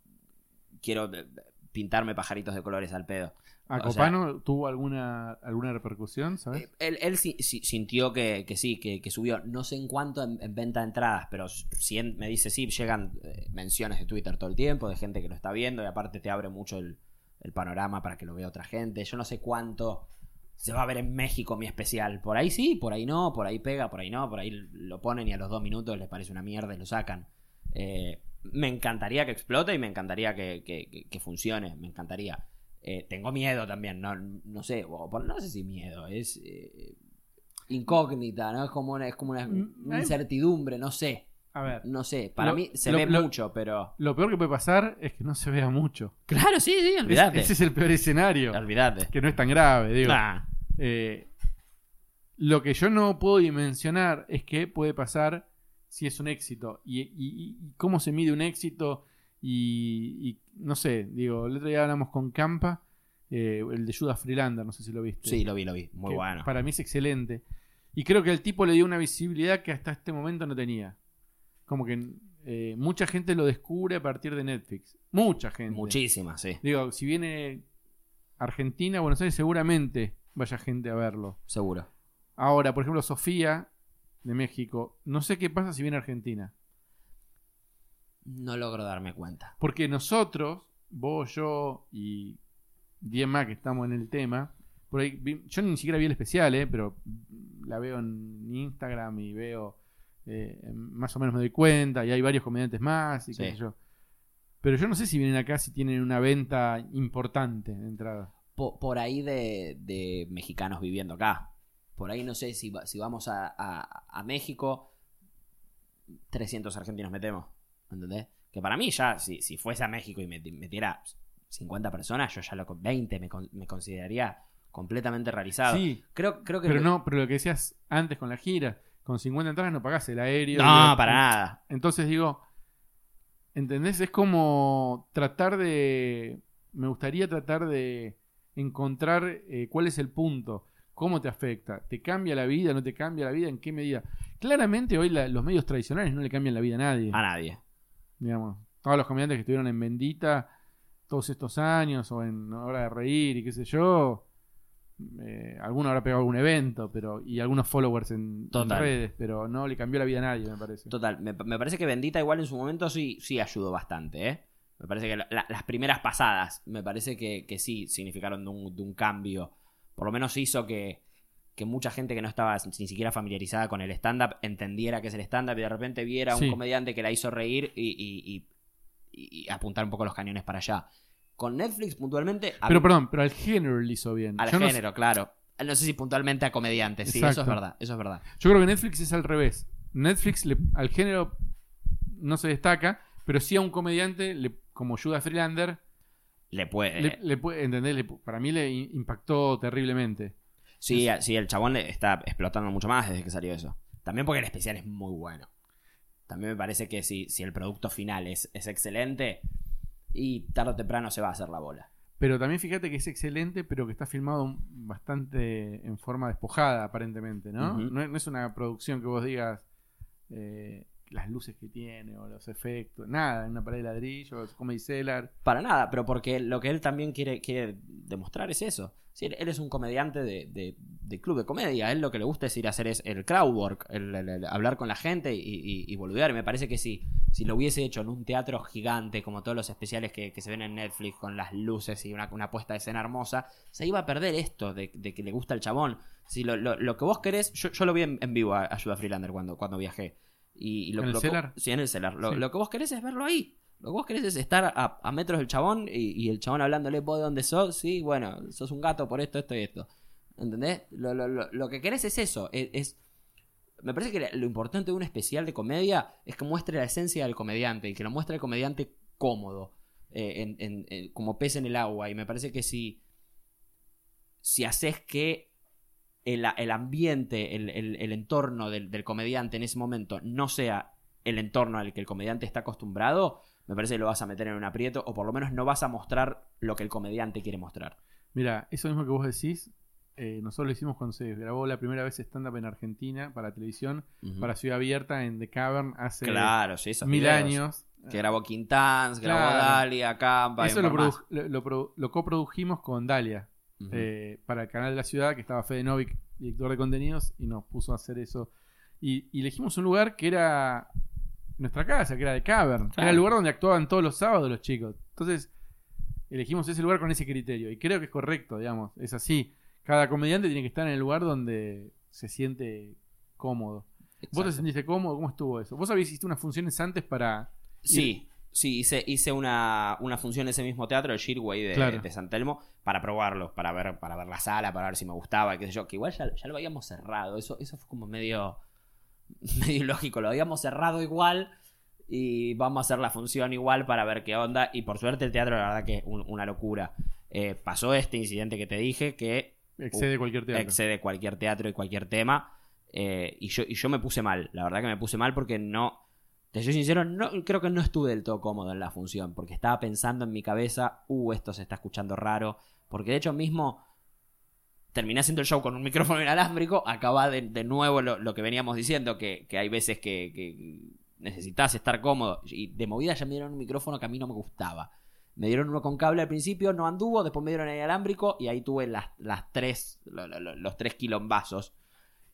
Quiero eh, pintarme pajaritos de colores al pedo. ¿A O sea- Copano tuvo alguna, alguna repercusión, sabes? Eh, Él, él sintió que, que sí, que, que subió. No sé en cuánto en, en venta de entradas, pero si me dice sí, llegan eh, menciones de Twitter todo el tiempo, de gente que lo está viendo, y aparte te abre mucho el, el panorama para que lo vea otra gente. Yo no sé cuánto se va a ver en México mi especial. Por ahí sí, por ahí no, por ahí pega, por ahí no, por ahí lo ponen y a los dos minutos les parece una mierda y lo sacan. Eh, me encantaría que explote y me encantaría que, que- que- que funcione, me encantaría. Eh, tengo miedo también, no, no sé, no sé si miedo, es eh, incógnita, ¿no? Es como una, es como una, Mm, una incertidumbre, no sé, A ver, no sé. Para Lo- mí se lo- ve lo- mucho, pero... lo peor que puede pasar es que no se vea mucho. Claro, sí, sí, Es- olvídate. ese es el peor escenario. Olvídate. Que no es tan grave, digo. Nah. Eh, lo que yo no puedo dimensionar es qué puede pasar si es un éxito. Y, y- y- y cómo se mide un éxito. Y, y no sé, digo, el otro día hablamos con Campa, eh, el de Judas Freelander, no sé si lo viste. Sí, lo vi, lo vi, muy bueno. Para mí es excelente. Y creo que el tipo le dio una visibilidad que hasta este momento no tenía. Como que eh, mucha gente lo descubre a partir de Netflix. Mucha gente. Muchísimas, sí, Digo, si viene Argentina, Buenos Aires, seguramente vaya gente a verlo. seguro. Ahora, por ejemplo, Sofía de México, no sé qué pasa si viene Argentina. No logro darme cuenta. Porque nosotros, vos, yo y 10 más que estamos en el tema, por ahí, yo ni siquiera vi el especial, eh, pero la veo en Instagram y veo, eh, más o menos me doy cuenta, y hay varios comediantes más, y qué sé yo. Pero yo no sé si vienen acá si tienen una venta importante de entrada. Po- por ahí de, de mexicanos viviendo acá. Por ahí no sé si, si vamos a, a- a México, 300 argentinos metemos. ¿Entendés? Que para mí ya, si, si fuese a México y meti- metiera 50 personas, yo ya lo con 20 me, con- me consideraría completamente realizado. Sí, Creo, creo que. pero no, pero lo que decías antes con la gira, con 50 entradas no pagás el aéreo. No, para nada. Entonces digo, ¿entendés? Es como tratar de. Me gustaría tratar de encontrar eh, cuál es el punto, cómo te afecta, te cambia la vida, no te cambia la vida, en qué medida. Claramente hoy la- los medios tradicionales no le cambian la vida a nadie. A nadie. Digamos, todos los comediantes que estuvieron en Bendita todos estos años o en Hora de Reír y qué sé yo. eh, alguno habrá pegado algún evento pero y algunos followers en, en redes, pero no le cambió la vida a nadie, me parece. Total, me, me parece que Bendita igual en su momento sí, sí ayudó bastante, ¿eh? Me parece que la- la- las primeras pasadas, me parece que, que sí significaron de un, de un cambio. Por lo menos hizo que, que mucha gente que no estaba ni siquiera familiarizada con el stand-up entendiera que es el stand-up y de repente viera a un Sí. comediante que la hizo reír y, y- y- y- y apuntar un poco los cañones para allá. Con Netflix puntualmente... a- Pero perdón, pero al género le hizo bien. al Yo no sé- género, claro. No sé si puntualmente a comediantes, sí, eso es verdad, eso es verdad. Yo creo que Netflix es al revés. Netflix le- al género no se destaca, pero sí a un comediante, le- como Judah Freelander, Le puede... le, le puede entender, le- para mí le impactó terriblemente. Sí, sí, el chabón le- está explotando mucho más desde que salió eso. También porque el especial es muy bueno. También me parece que si, si el producto final es, es excelente, y tarde o temprano se va a hacer la bola. Pero también fíjate que es excelente, pero que está filmado bastante en forma despojada, aparentemente, ¿no? No, es- no es una producción que vos digas eh, las luces que tiene o los efectos, nada, en una pared de ladrillo, Comedy Cellar. Para nada, pero porque lo que él también quiere, quiere demostrar es eso. Sí, él, él es un comediante de, de- de club de comedia. A él lo que le gusta es ir a hacer es el crowd work, el, el- el hablar con la gente y, y, y boludear. Y me parece que si, si lo hubiese hecho en un teatro gigante, como todos los especiales que, que se ven en Netflix, con las luces y una, una puesta de escena hermosa, se iba a perder esto de, de que le gusta el chabón. Si lo, lo- lo que vos querés, yo, yo lo vi en, en vivo a, a Judah Freelander cuando, cuando viajé. Y, y lo, ¿En el lo? Sí, en el Sí. lo que vos querés es verlo ahí. Lo que vos querés es estar a, metros del chabón y, el chabón hablándole, vos de dónde sos, sí, bueno, sos un gato por esto, esto y esto. ¿Entendés? Lo, lo- lo- lo que querés es eso. Es, Me parece que lo importante de un especial de comedia es que muestre la esencia del comediante y que lo muestre el comediante cómodo, eh, como pez en el agua. Y me parece que si, si haces que el, el ambiente, el, el- el entorno del, del comediante en ese momento no sea el entorno al que el comediante está acostumbrado, me parece que lo vas a meter en un aprieto o por lo menos no vas a mostrar lo que el comediante quiere mostrar. Mira, eso mismo que vos decís, eh, nosotros lo hicimos cuando se grabó la primera vez stand-up en Argentina para televisión, para Ciudad Abierta en The Cavern hace claro, sí, mil videos. años. Que grabó Quintans, grabó Claro. Dalia, Campa. y Eso un lo, produ- lo, lo produ- lo coprodujimos con Dalia eh, para el canal de la ciudad, que estaba Fede Novik, director de contenidos, y nos puso a hacer eso. Y, y elegimos un lugar que era nuestra casa, que era The Cavern. Claro. Era el lugar donde actuaban todos los sábados los chicos. Entonces, elegimos ese lugar con ese criterio. Y creo que es correcto, digamos. Es así. Cada comediante tiene que estar en el lugar donde se siente cómodo. ¿Vos te sentiste cómodo? ¿Cómo estuvo eso? ¿Vos habéis visto unas funciones antes para... Sí, sí, hice, hice una, una función en ese mismo teatro, el Shirway de, Claro. de San Telmo, para probarlo, para ver, para ver la sala, para ver si me gustaba, qué sé yo, que igual ya, ya lo habíamos cerrado, eso, eso fue como medio, medio lógico, lo habíamos cerrado igual y vamos a hacer la función igual para ver qué onda, y por suerte el teatro la verdad que es un- una locura. Eh, pasó este incidente que te dije que Excede cualquier teatro. excede cualquier teatro y cualquier tema. eh, y, yo, y yo me puse mal. La verdad que me puse mal porque no. Te soy sincero, no, creo que no estuve del todo cómodo en la función. Porque estaba pensando en mi cabeza, uh, esto se está escuchando raro. Porque de hecho mismo terminé haciendo el show con un micrófono inalámbrico. Acaba de, de nuevo lo, lo que veníamos diciendo, que, que hay veces que, que necesitas estar cómodo. Y de movida ya me dieron un micrófono que a mí no me gustaba. Me dieron uno con cable al principio, no anduvo, después me dieron el inalámbrico y ahí tuve las, las tres, lo- lo- lo- los tres quilombazos.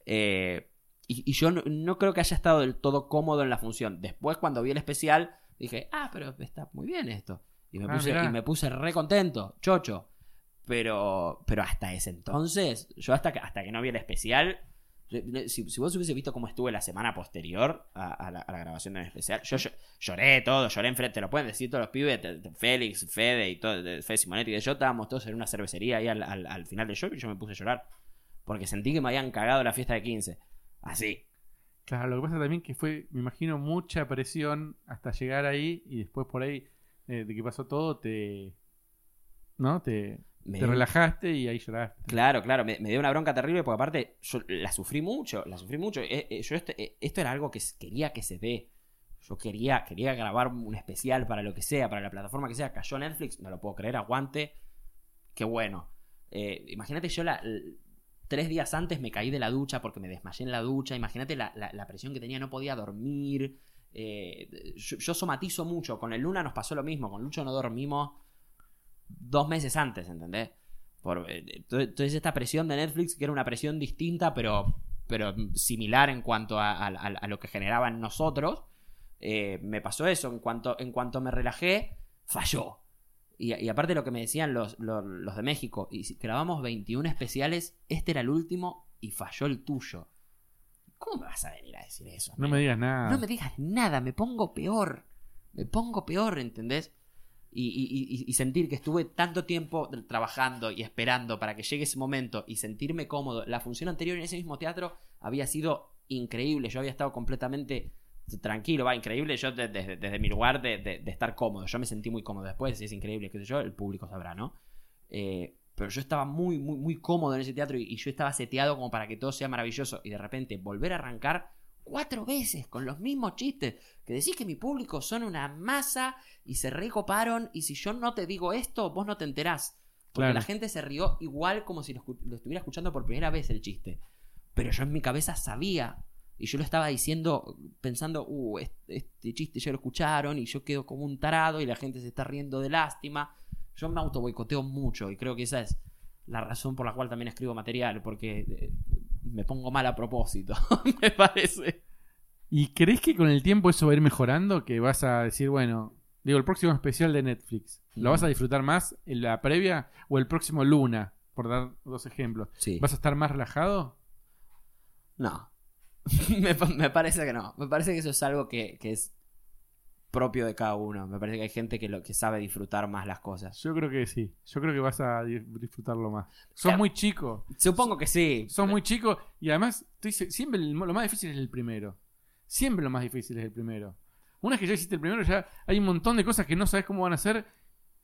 Eh, y, y yo no, no creo que haya estado del todo cómodo en la función. Después, cuando vi el especial, dije, ah, pero está muy bien esto. Y me Ah, puse, y me puse re contento, chocho. Pero, pero hasta ese entonces, yo hasta que, hasta que no vi el especial, si, vos hubiese visto cómo estuve la semana posterior a, la, grabación del especial, yo, lloré todo, lloré enfrente, te lo pueden decir todos los pibes, Félix, Fede y todo, de- Fede Simonetti y yo estábamos todos en una cervecería ahí al final del show y yo me puse a llorar. Porque sentí que me habían cagado la fiesta de 15. Así. Claro, lo que pasa también que fue, me imagino, mucha presión hasta llegar ahí y después por ahí, eh, de que pasó todo, te, ¿no? Te, Me te dio- relajaste y ahí lloraste. Claro, claro, me, me dio una bronca terrible porque aparte yo la sufrí mucho, la sufrí mucho. Eh, eh, yo esto, eh, esto era algo que quería que se dé. Yo quería, quería grabar un especial para lo que sea, para la plataforma que sea. Cayó Netflix, no lo puedo creer, aguante. Qué bueno. Eh, imagínate, yo la, tres días antes me caí de la ducha porque me desmayé en la ducha. Imagínate la, la- la presión que tenía, no podía dormir. Eh, yo, yo somatizo mucho. Con el Luna nos pasó lo mismo. Con Lucho no dormimos dos meses antes, ¿entendés? Por, eh, entonces esta presión de Netflix, que era una presión distinta, pero, pero similar en cuanto a, a- a- a lo que generaba en nosotros, eh, me pasó eso. En cuanto, en cuanto me relajé, falló. Y, y aparte lo que me decían los, los, los de México, y si grabamos 21 especiales, este era el último y falló el tuyo. ¿Cómo me vas a venir a decir eso? No me digas nada. No me digas nada, me pongo peor. Me pongo peor, ¿entendés? Y, sentir que estuve tanto tiempo trabajando y esperando para que llegue ese momento y sentirme cómodo. La función anterior en ese mismo teatro había sido increíble. Yo había estado completamente tranquilo, va, increíble. Yo de- desde, desde mi lugar de estar cómodo. Yo me sentí muy cómodo después, si es increíble, qué sé yo, el público sabrá, ¿no? Eh, pero yo estaba muy, muy, muy cómodo en ese teatro y, y yo estaba seteado como para que todo sea maravilloso. Y de repente volver a arrancar cuatro veces con los mismos chistes. Que decís que mi público son una masa y se recoparon. Y si yo no te digo esto, vos no te enterás. Porque Claro. la gente se rió igual como si lo estuviera escuchando por primera vez el chiste. Pero yo en mi cabeza sabía. Y yo lo estaba diciendo pensando, uh, este, este chiste ya lo escucharon y yo quedo como un tarado y la gente se está riendo de lástima. Yo me auto boicoteo mucho y creo que esa es la razón por la cual también escribo material, porque eh, me pongo mal a propósito, me parece. ¿Y crees que con el tiempo eso va a ir mejorando? Que vas a decir, bueno, digo, el próximo especial de Netflix, ¿lo vas a disfrutar más en la previa o el próximo Luna? Por dar dos ejemplos. Sí. ¿Vas a estar más relajado? No. me parece que no. Me parece que eso es algo que, que es propio de cada uno. Me parece que hay gente que, lo, que sabe disfrutar más las cosas. Yo creo que sí. Yo creo que vas a di- disfrutarlo más. Sos Claro. muy chico. Supongo que sí. Sos muy chico y además siempre lo más difícil es el primero. Siempre lo más difícil es el primero. Una vez que ya hiciste el primero, ya hay un montón de cosas que no sabes cómo van a ser,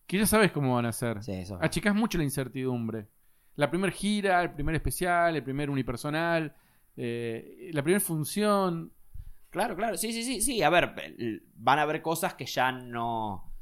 que ya sabes cómo van a ser. Sí, eso. Achicás mucho la incertidumbre. La primera gira, el primer especial, el primer unipersonal, eh, la primera función. Claro, claro. Sí, sí, sí. Sí, a ver, van a haber cosas que ya no.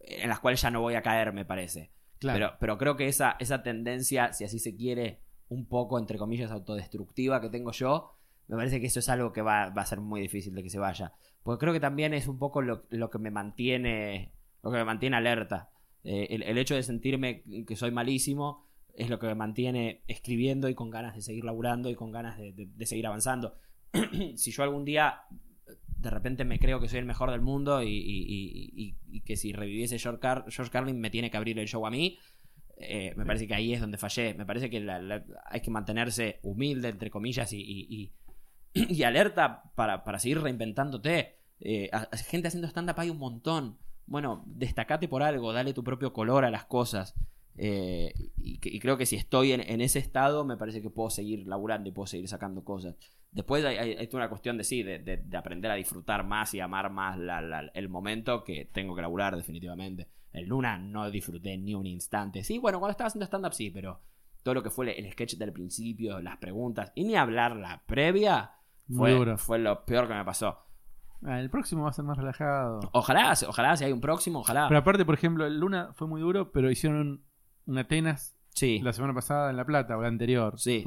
en las cuales ya no voy a caer, me parece. Claro. Pero, pero creo que esa, esa tendencia, si así se quiere, un poco, entre comillas, autodestructiva que tengo yo, me parece que eso es algo que va, va a ser muy difícil de que se vaya. Porque creo que también es un poco lo, lo que me mantiene. Lo que me mantiene alerta. Eh, el, el hecho de sentirme que soy malísimo es lo que me mantiene escribiendo y con ganas de seguir laburando y con ganas de, de- de seguir avanzando. si yo algún día de repente me creo que soy el mejor del mundo y, y- y- y- y que si reviviese George, Car- George Carlin me tiene que abrir el show a mí, eh, me parece que ahí es donde fallé. Me parece que la- la- hay que mantenerse humilde, entre comillas, y, alerta para, para seguir reinventándote. Eh, a- a- gente haciendo stand-up hay un montón. Bueno, destacate por algo, dale tu propio color a las cosas. Eh, y, y creo que si estoy en, en ese estado, me parece que puedo seguir laburando y puedo seguir sacando cosas. Después hay, hay- hay toda una cuestión de sí, de, de- de aprender a disfrutar más y amar más la- la- el momento que tengo que laburar definitivamente. El Luna no disfruté ni un instante. Sí, bueno, cuando estaba haciendo stand-up sí, pero todo lo que fue el, el sketch del principio, las preguntas, y ni hablar la previa, fue, fue lo peor que me pasó. Ah, el próximo va a ser más relajado. Ojalá, ojalá si hay un próximo, ojalá. Pero aparte, por ejemplo, el Luna fue muy duro, pero hicieron un Atenas sí, la semana pasada en La Plata, o la anterior. Sí.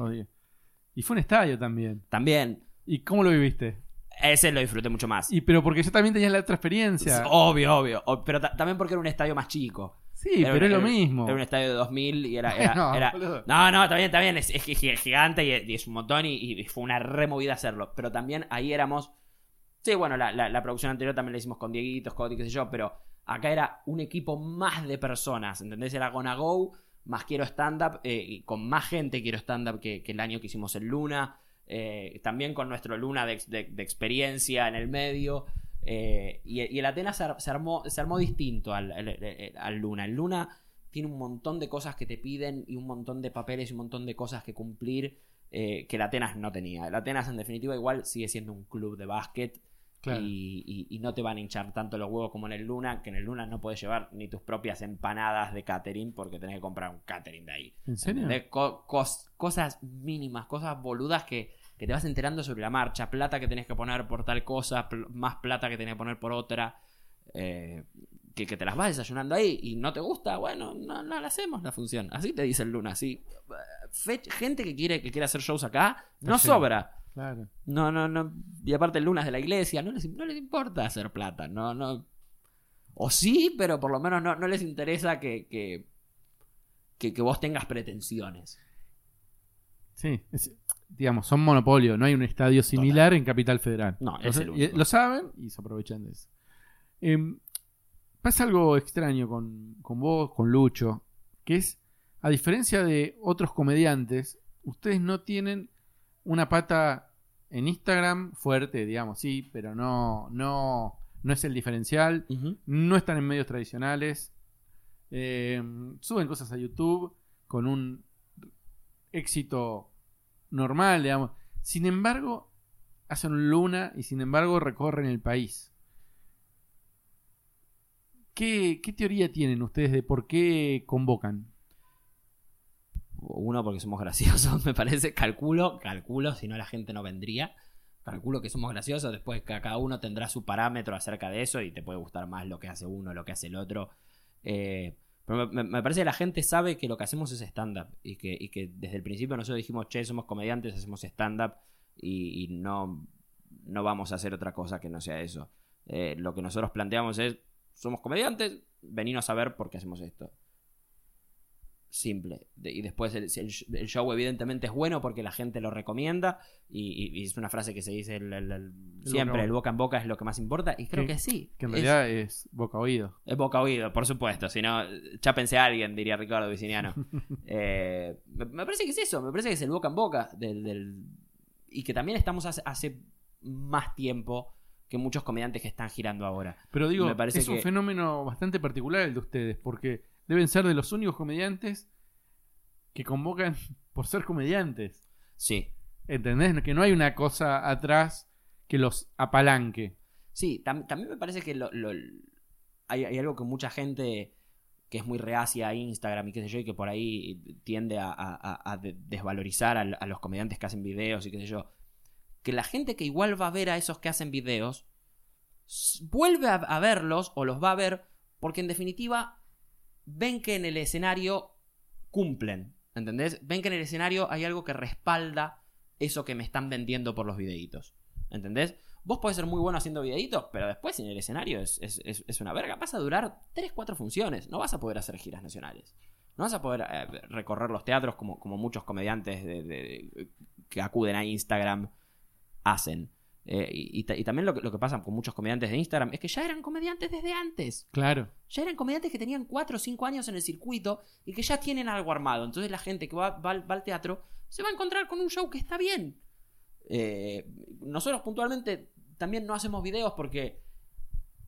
Y fue un estadio también. también. ¿Y cómo lo viviste? Ese lo disfruté mucho más. Y pero porque yo también tenía la otra experiencia. Obvio, obvio. O- Pero ta- también porque era un estadio más chico. sí, Era pero un- es lo era- mismo. Era un estadio de 2000 y era. era- No, era- no, no, está bien, está bien. Es, es gi- gigante y, y es un montón y, y fue una removida hacerlo. Pero también ahí éramos. Sí, bueno, la, la- la producción anterior también la hicimos con Dieguito, Scotty, qué sé yo. Pero acá era un equipo más de personas. ¿Entendés? Era Gonna Go, más quiero stand-up. eh, con más gente quiero stand-up que, que el año que hicimos el Luna. eh, también con nuestro Luna de, ex- de- de experiencia en el medio. eh, y, el Atenas se, ar- se armó, distinto al, al- Luna. El Luna tiene un montón de cosas que te piden y un montón de papeles y un montón de cosas que cumplir que el Atenas no tenía. El Atenas, en definitiva, igual sigue siendo un club de básquet Claro. Y, y- y no te van a hinchar tanto los huevos como en el Luna, que en el Luna no puedes llevar ni tus propias empanadas de catering porque tenés que comprar un catering de ahí. ¿En serio? ¿Entendés? Co- cos- cosas mínimas, cosas boludas que, que te vas enterando sobre la marcha. Plata que tenés que poner por tal cosa, pl- más plata que tenés que poner por otra. eh, que, que te las vas desayunando ahí y no te gusta, bueno, no, no la hacemos la función. Así te dice el Luna, así. Fe- gente que quiere, que quiere hacer shows acá, no sobra. Claro. No, no, no. Y aparte el Luna es de la iglesia, no les, no les importa hacer plata, no, no. O sí, pero por lo menos no, no les interesa que, que, que, que vos tengas pretensiones. Sí, es- digamos, son monopolio, no hay un estadio similar en Capital Federal. No, Lo es el único. Lo saben y se aprovechan de eso. Em, pasa algo extraño con, con vos, con Lucho, que es, a diferencia de otros comediantes, ustedes no tienen una pata en Instagram fuerte, digamos, sí, pero no, no, no es el diferencial. No están en medios tradicionales. Eh, suben cosas a YouTube con un éxito normal, digamos. Sin embargo, hacen un luna y sin embargo recorren el país. ¿Qué, qué teoría tienen ustedes de por qué convocan? Uno, porque somos graciosos, me parece. Calculo, calculo, si no la gente no vendría. Calculo que somos graciosos. Después ca- cada uno tendrá su parámetro acerca de eso y te puede gustar más lo que hace uno, lo que hace el otro. Eh, pero me, parece que la gente sabe que lo que hacemos es stand-up y que, y que desde el principio nosotros dijimos, che, somos comediantes, hacemos stand-up y, no, no vamos a hacer otra cosa que no sea eso. Eh, lo que nosotros planteamos es, somos comediantes, veninos a ver por qué hacemos esto simple. De- y después el, el sh- el show evidentemente es bueno porque la gente lo recomienda y, y- y es una frase que se dice el- siempre, el boca en boca es lo que más importa y creo Que- que sí. Que en es, realidad es boca oído. es boca oído, por supuesto, si no, ya pensé a alguien, diría Ricardo Viciniano. Eh, me, me parece que es eso, me parece que es el boca en boca del, del- y que también estamos hace, hace más tiempo que muchos comediantes que están girando ahora. Pero digo, Me parece es un que- fenómeno bastante particular el de ustedes, porque deben ser de los únicos comediantes que convocan por ser comediantes. Sí, ¿Entendés? Que no hay una cosa atrás que los apalanque. Sí, tam- también me parece que lo- lo- hay, hay algo que mucha gente que es muy reacia a Instagram y qué sé yo, y que por ahí tiende a, a- a- a de- desvalorizar a, a los comediantes que hacen videos y qué sé yo. Que la gente que igual va a ver a esos que hacen videos vuelve a verlos o los va a ver porque en definitiva ven que en el escenario cumplen, ¿entendés? Ven que en el escenario hay algo que respalda eso que me están vendiendo por los videitos, ¿entendés? Vos podés ser muy bueno haciendo videitos, pero después en el escenario es, una verga. Vas a durar 3, 4 funciones. No vas a poder hacer giras nacionales. No vas a poder eh, recorrer los teatros como, muchos comediantes de- que acuden a Instagram hacen. Eh, y, y ta- y también lo que, lo que pasa con muchos comediantes de Instagram es que ya eran comediantes desde antes. Claro. Ya eran comediantes que tenían 4 o 5 años en el circuito y que ya tienen algo armado. Entonces la gente que va, va al- va al teatro se va a encontrar con un show que está bien. Eh, nosotros puntualmente también no hacemos videos porque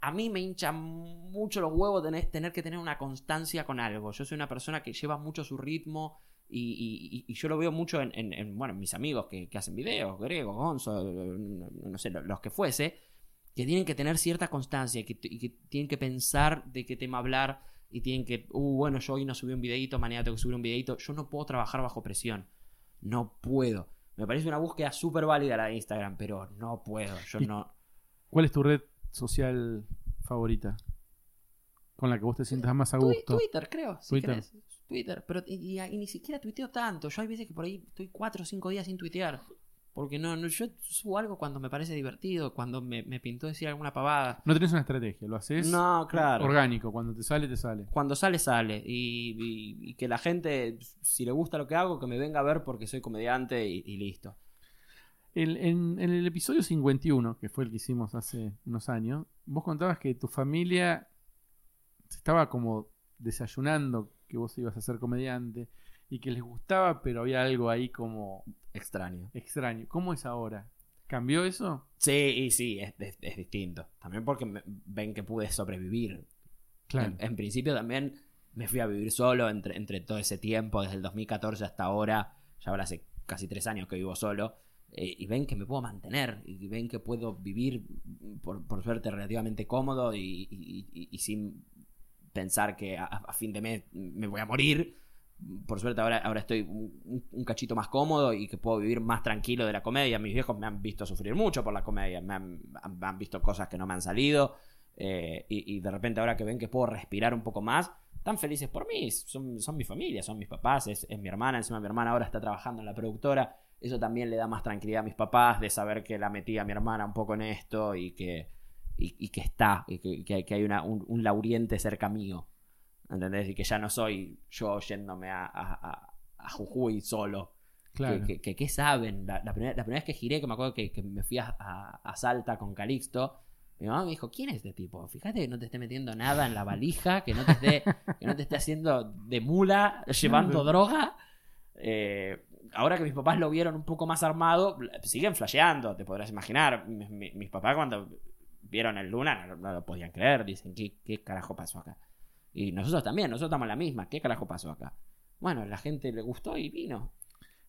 a mí me hincha mucho los huevos tener, tener que tener una constancia con algo. Yo soy una persona que lleva mucho su ritmo y, y- y- yo lo veo mucho en, en- en, bueno, en mis amigos que, que hacen videos, Grego, Gonzo, no, no sé, los que fuese, que tienen que tener cierta constancia y que, y que tienen que pensar de qué tema hablar y tienen que, uh, bueno, yo hoy no subí un videito, mañana tengo que subir un videito. Yo no puedo trabajar bajo presión. No puedo. Me parece una búsqueda súper válida la de Instagram, pero no puedo. Yo no. ¿Cuál es tu red social favorita? Con la que vos te sientas más a gusto. Twitter, creo. Si Twitter. querés. Twitter. Pero y, y- y ni siquiera tuiteo tanto. Yo hay veces que por ahí estoy 4 o 5 días sin tuitear. Porque no, no, yo subo algo cuando me parece divertido, cuando me, me pintó decir alguna pavada. No tenés una estrategia, lo haces No, claro. orgánico. Cuando te sale, te sale. Cuando sale, sale. Y, y- y que la gente, si le gusta lo que hago, que me venga a ver porque soy comediante y, y listo. El- en, en el episodio 51, que fue el que hicimos hace unos años, vos contabas que tu familia estaba como desayunando que vos ibas a ser comediante y que les gustaba, pero había algo ahí como Extraño. extraño. ¿Cómo es ahora? ¿Cambió eso? Sí, y sí, es, es- es distinto. También porque me- ven que pude sobrevivir. Claro. En, en principio también me fui a vivir solo entre, entre todo ese tiempo, desde el 2014 hasta ahora. Ya ahora hace casi tres años que vivo solo. eh, y ven que me puedo mantener y ven que puedo vivir, por, por suerte, relativamente cómodo y, y- y- y sin pensar que a, fin de mes me voy a morir. Por suerte ahora, ahora estoy un, cachito más cómodo y que puedo vivir más tranquilo de la comedia. Mis viejos me han visto sufrir mucho por la comedia, me han, visto cosas que no me han salido eh, y, y de repente ahora que ven que puedo respirar un poco más, están felices por mí, son, son mi familia, son mis papás, es, es mi hermana, encima mi hermana ahora está trabajando en la productora, eso también le da más tranquilidad a mis papás de saber que la metí a mi hermana un poco en esto y que, y, y que está, y que, que hay- que hay una- un, un lauriente cerca mío, ¿entendés? Y que ya no soy yo yéndome a, a- a- Jujuy solo. Claro. Que, que- que- ¿qué saben? La, la primera, la primera vez que giré, que me acuerdo que, que me fui a, a- a Salta con Calixto, mi mamá me dijo, ¿quién es este tipo? Fíjate que no te esté metiendo nada en la valija, que no te esté, que no te esté haciendo de mula, llevando droga. Eh, ahora que mis papás lo vieron un poco más armado, siguen flasheando, te podrás imaginar. Mi- mi- mis papás cuando vieron el Luna no, no lo podían creer, dicen, ¿qué, ¿qué carajo pasó acá? Y nosotros también, nosotros estamos la misma, ¿qué carajo pasó acá? Bueno, la gente le gustó y vino.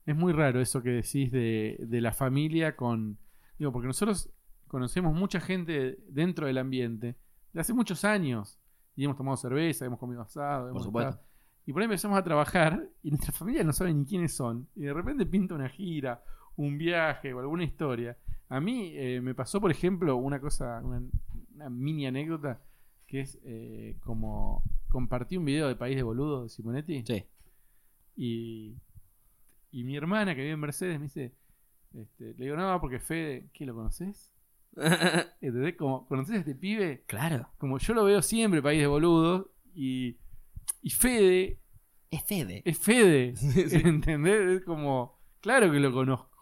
Es muy raro eso que decís de, de la familia con... Digo, porque nosotros conocemos mucha gente dentro del ambiente de hace muchos años. Y hemos tomado cerveza, hemos comido asado. hemos supuesto. estado- Y por ahí empezamos a trabajar y nuestra familia no sabe ni quiénes son. Y de repente pinta una gira, un viaje o alguna historia. A mí eh, me pasó, por ejemplo, una cosa, una, una mini anécdota, que es eh, como compartí un video de País de Boludos de Simonetti. Sí. Y, y mi hermana que vive en Mercedes me dice, este, le digo, no, porque Fede, ¿qué lo conoces? ¿Entendés? Como, ¿conoces a este pibe? claro. Como yo lo veo siempre, país de boludos, y, y Fede Es Fede. es Fede, Sí, sí. ¿entendés? Es como, claro que lo conozco.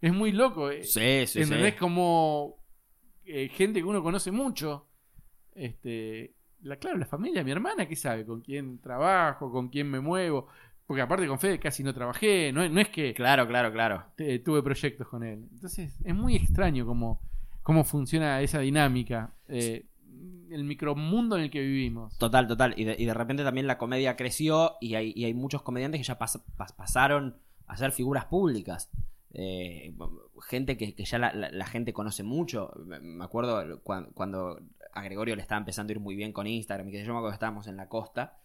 Es muy loco, eh, Sí, sí, ¿entendés? sí. Como eh, gente que uno conoce mucho. Este, la, claro, la familia, mi hermana, ¿qué sabe? ¿Con quién trabajo? ¿Con quién me muevo? Porque aparte con Fede casi no trabajé, no, no es que Claro, claro, claro. te- tuve proyectos con él. Entonces es muy extraño cómo, cómo funciona esa dinámica, eh, el micromundo en el que vivimos. Total, total. Y de, y de repente también la comedia creció y hay, y hay muchos comediantes que ya pas- pas- pasaron a ser figuras públicas. Eh, gente que, que ya la, la- la gente conoce mucho. Me- acuerdo cuando, cuando a Gregorio le estaba empezando a ir muy bien con Instagram y que yo me acuerdo que estábamos en la costa.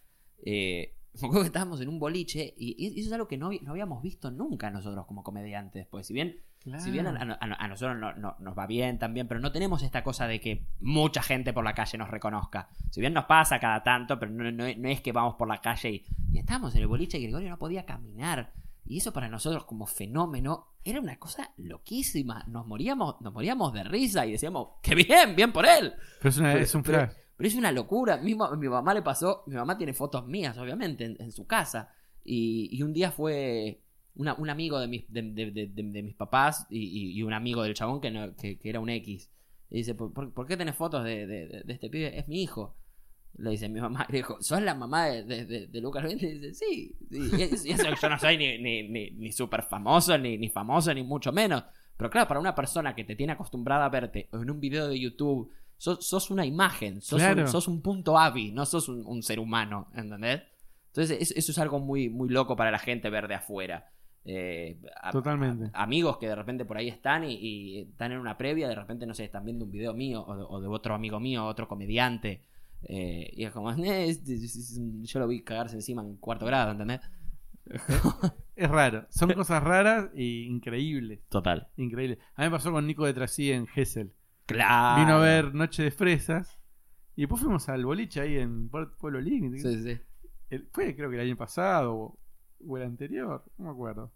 eh, me acuerdo que estábamos en un boliche y, eso es algo que no, no habíamos visto nunca nosotros como comediantes. Pues si bien Claro. si bien a, a- a nosotros no- no- nos va bien también, pero no tenemos esta cosa de que mucha gente por la calle nos reconozca. Si bien nos pasa cada tanto, pero no, no- no es que vamos por la calle y, y estábamos en el boliche y Gregorio no podía caminar. Y eso para nosotros como fenómeno era una cosa loquísima. Nos moríamos, nos moríamos de risa y decíamos, ¡qué bien! ¡Bien por él! Pero es, una- Pero- es un flash. Pero es una locura. Mismo, a mi mamá le pasó. Mi mamá tiene fotos mías, obviamente, en, en su casa. Y, y un día fue una- un amigo de mis, de, de- de- mis papás y, y- y un amigo del chabón que, no- que, que era un X. Y dice: ¿Por, por- por qué tenés fotos de este pibe? Es mi hijo. Le dice mi mamá. Le dijo: ¿Sos la mamá de, de- de- de Lucas Benítez? Y dice: Sí. sí. Y, eso- y eso que yo no soy ni, ni, ni, ni súper famoso, ni, ni famoso, ni mucho menos. Pero claro, para una persona que te tiene acostumbrada a verte en un video de YouTube, sos, sos una imagen, sos, Claro. un, sos un punto AVI, no sos un, un ser humano, ¿entendés? Entonces, eso, eso es algo muy, muy loco para la gente ver de afuera. Eh, a- Totalmente. a- amigos que de repente por ahí están y, y están en una previa, de repente, no sé, están viendo un video mío o de, o de otro amigo mío, otro comediante. Eh, y es como, "Eh, es- es- es- yo lo vi cagarse encima en cuarto grado, ¿entendés? Es raro. Son cosas raras e increíbles. Total. Increíbles. A mí me pasó con Nico de Trasí en Gessel. Claro. Vino a ver Noche de Fresas. Y después fuimos al boliche ahí en Pueblo Límite. Sí, sí. El- fue creo que el año pasado o, o el anterior, no me acuerdo.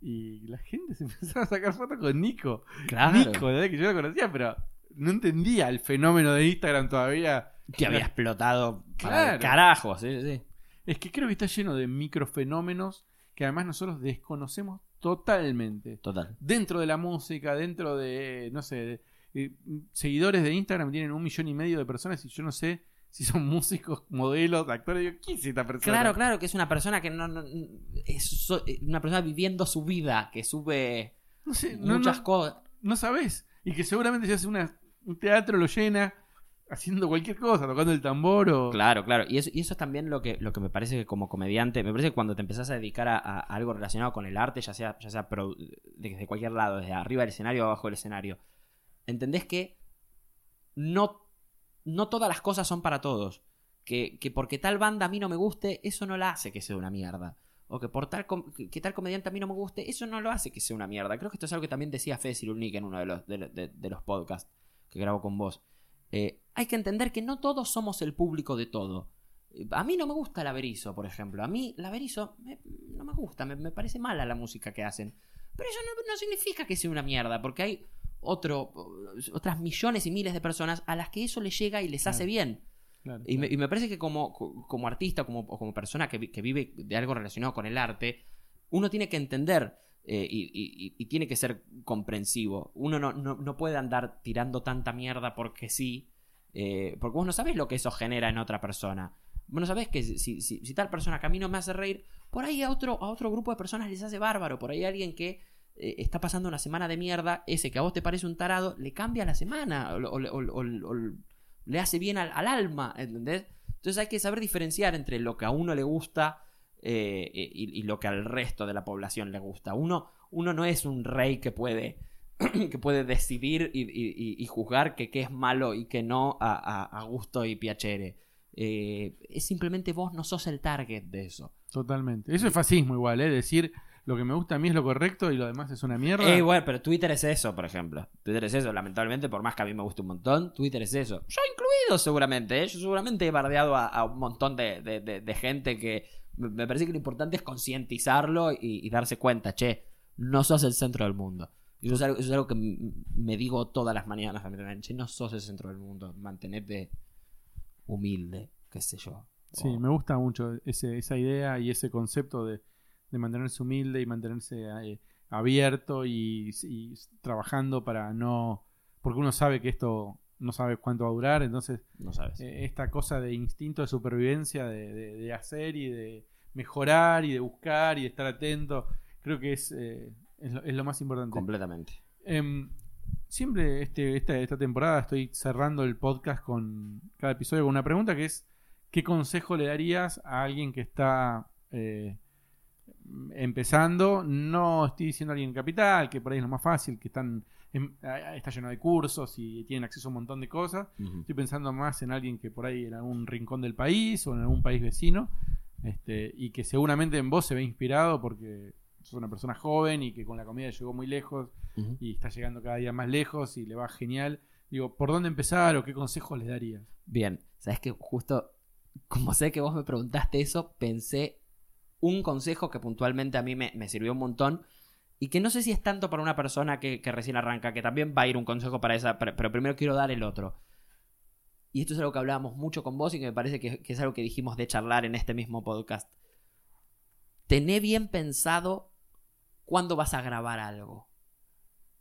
Y la gente se empezaba a sacar fotos con Nico. Claro. Nico, de que yo lo conocía, pero no entendía el fenómeno de Instagram todavía. Que había explotado para el Claro. carajo, sí, sí. Es que creo que está lleno de microfenómenos que además nosotros desconocemos totalmente. Total. Dentro de la música, dentro de, no sé, de- eh, seguidores de Instagram tienen un millón y medio de personas y yo no sé si son músicos, modelos, actores. Digo, ¿quién es esta persona? Claro, claro, que es una persona que no, no- es so- una persona viviendo su vida, que sube No sé, no, muchas no, cosas. no sabes. Y que seguramente si hace una, un teatro lo llena. Haciendo cualquier cosa, tocando el tambor o... Claro, claro. Y eso, y eso es también lo que, lo que me parece que como comediante, me parece que cuando te empezás a dedicar a, algo relacionado con el arte, ya sea, ya sea produ- desde cualquier lado, desde arriba del escenario o abajo del escenario, entendés que no, no todas las cosas son para todos. Que, que porque tal banda a mí no me guste, eso no la hace que sea una mierda. O que por tal que, tal comediante a mí no me guste, eso no lo hace que sea una mierda. Creo que esto es algo que también decía Fede Cirulnik en uno de los, de, de- de los podcasts que grabo con vos. Eh, hay que entender que no todos somos el público de todo. A mí no me gusta el Averizo, por ejemplo. A mí el Averizo me- no me gusta, me, me parece mala la música que hacen. Pero eso no, no significa que sea una mierda, porque hay otro, otras millones y miles de personas a las que eso les llega y les hace bien. Claro, Y me, claro. y me parece que como, como artista como, o como persona que, que vive de algo relacionado con el arte, uno tiene que entender eh, y- y tiene que ser comprensivo. Uno no, no- no puede andar tirando tanta mierda porque sí, eh, porque vos no sabés lo que eso genera en otra persona. Vos no sabés que si, tal persona que me hace reír, por ahí a otro, a otro grupo de personas les hace bárbaro. Por ahí alguien que eh, está pasando una semana de mierda, ese que a vos te parece un tarado, le cambia la semana o, le hace bien al, al alma. Entonces hay que saber diferenciar entre lo que a uno le gusta eh, y, y lo que al resto de la población le gusta. Uno, uno no es un rey que puede, que puede decidir y, y- juzgar que qué es malo y que no a, a- a gusto y piacere. Eh, es simplemente vos no sos el target de eso. Totalmente. Eso es fascismo igual, ¿eh? Decir lo que me gusta a mí es lo correcto y lo demás es una mierda. Eh, bueno, pero Twitter es eso, por ejemplo. Twitter es eso, lamentablemente, por más que a mí me guste un montón, Twitter es eso. Yo incluido, seguramente. ¿eh? Yo seguramente he bardeado a, a un montón de, de- de- de gente que me me parece que lo importante es concientizarlo y, y darse cuenta, che, no sos el centro del mundo. Y eso es algo, eso es algo que me digo todas las mañanas. Che, no sos el centro del mundo. Mantenete humilde, qué sé yo. Sí, me gusta mucho ese, esa idea y ese concepto de, de mantenerse humilde y mantenerse eh, abierto y, y trabajando para no... Porque uno sabe que esto no sabe cuánto va a durar, entonces No sabes. eh, esta cosa de instinto de supervivencia, de, de- de hacer y de mejorar y de buscar y de estar atento, creo que es, eh, es, lo, es lo más importante. Completamente. Em, siempre este, esta, esta temporada estoy cerrando el podcast con cada episodio con una pregunta que es ¿qué consejo le darías a alguien que está eh, empezando? No estoy diciendo a alguien en capital, que por ahí es lo más fácil, que están en- a- está lleno de cursos y tienen acceso a un montón de cosas. Estoy pensando más en alguien que por ahí en algún rincón del país o en algún país vecino este, y que seguramente en vos se ve inspirado porque sos una persona joven y que con la comida llegó muy lejos y está llegando cada día más lejos y le va genial. Digo, ¿por dónde empezar o qué consejos le darías? Bien, sabes que justo como sé que vos me preguntaste eso, pensé un consejo que puntualmente a mí me, me sirvió un montón y que no sé si es tanto para una persona que, que recién arranca, que también va a ir un consejo para esa, pero, pero primero quiero dar el otro. Y esto es algo que hablábamos mucho con vos y que me parece que, que es algo que dijimos de charlar en este mismo podcast. Tené bien pensado cuándo vas a grabar algo.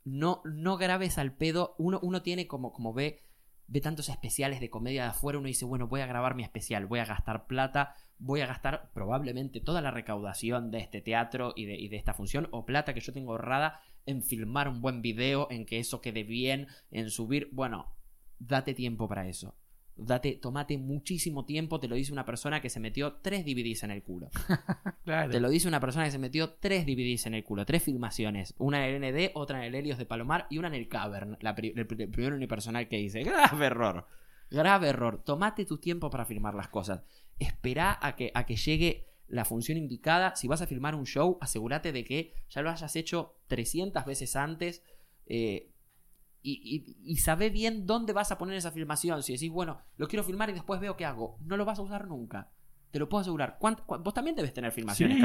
No, no grabes al pedo. Uno, uno tiene como, como ve ve tantos especiales de comedia de afuera, uno dice, bueno, voy a grabar mi especial, voy a gastar plata, voy a gastar probablemente toda la recaudación de este teatro y de, y de esta función, o plata que yo tengo ahorrada en filmar un buen video, en que eso quede bien, en subir, bueno, date tiempo para eso. Date, tomate muchísimo tiempo, te lo dice una persona que se metió tres DVDs en el culo. Claro. Te lo dice una persona que se metió tres DVDs en el culo, tres filmaciones. Una en el ND, otra en el Helios de Palomar y una en el Cavern, la pri- el, pri- el primer unipersonal que hice. Grave error. Grave error. Tomate tu tiempo para filmar las cosas. Espera a que, a que llegue la función indicada. Si vas a filmar un show, asegúrate de que ya lo hayas hecho 300 veces antes. eh, y, y, y sabe bien dónde vas a poner esa filmación. Si decís, bueno, lo quiero filmar y después veo qué hago. No lo vas a usar nunca. Te lo puedo asegurar. ¿Cuánt- cu- vos también debes tener filmaciones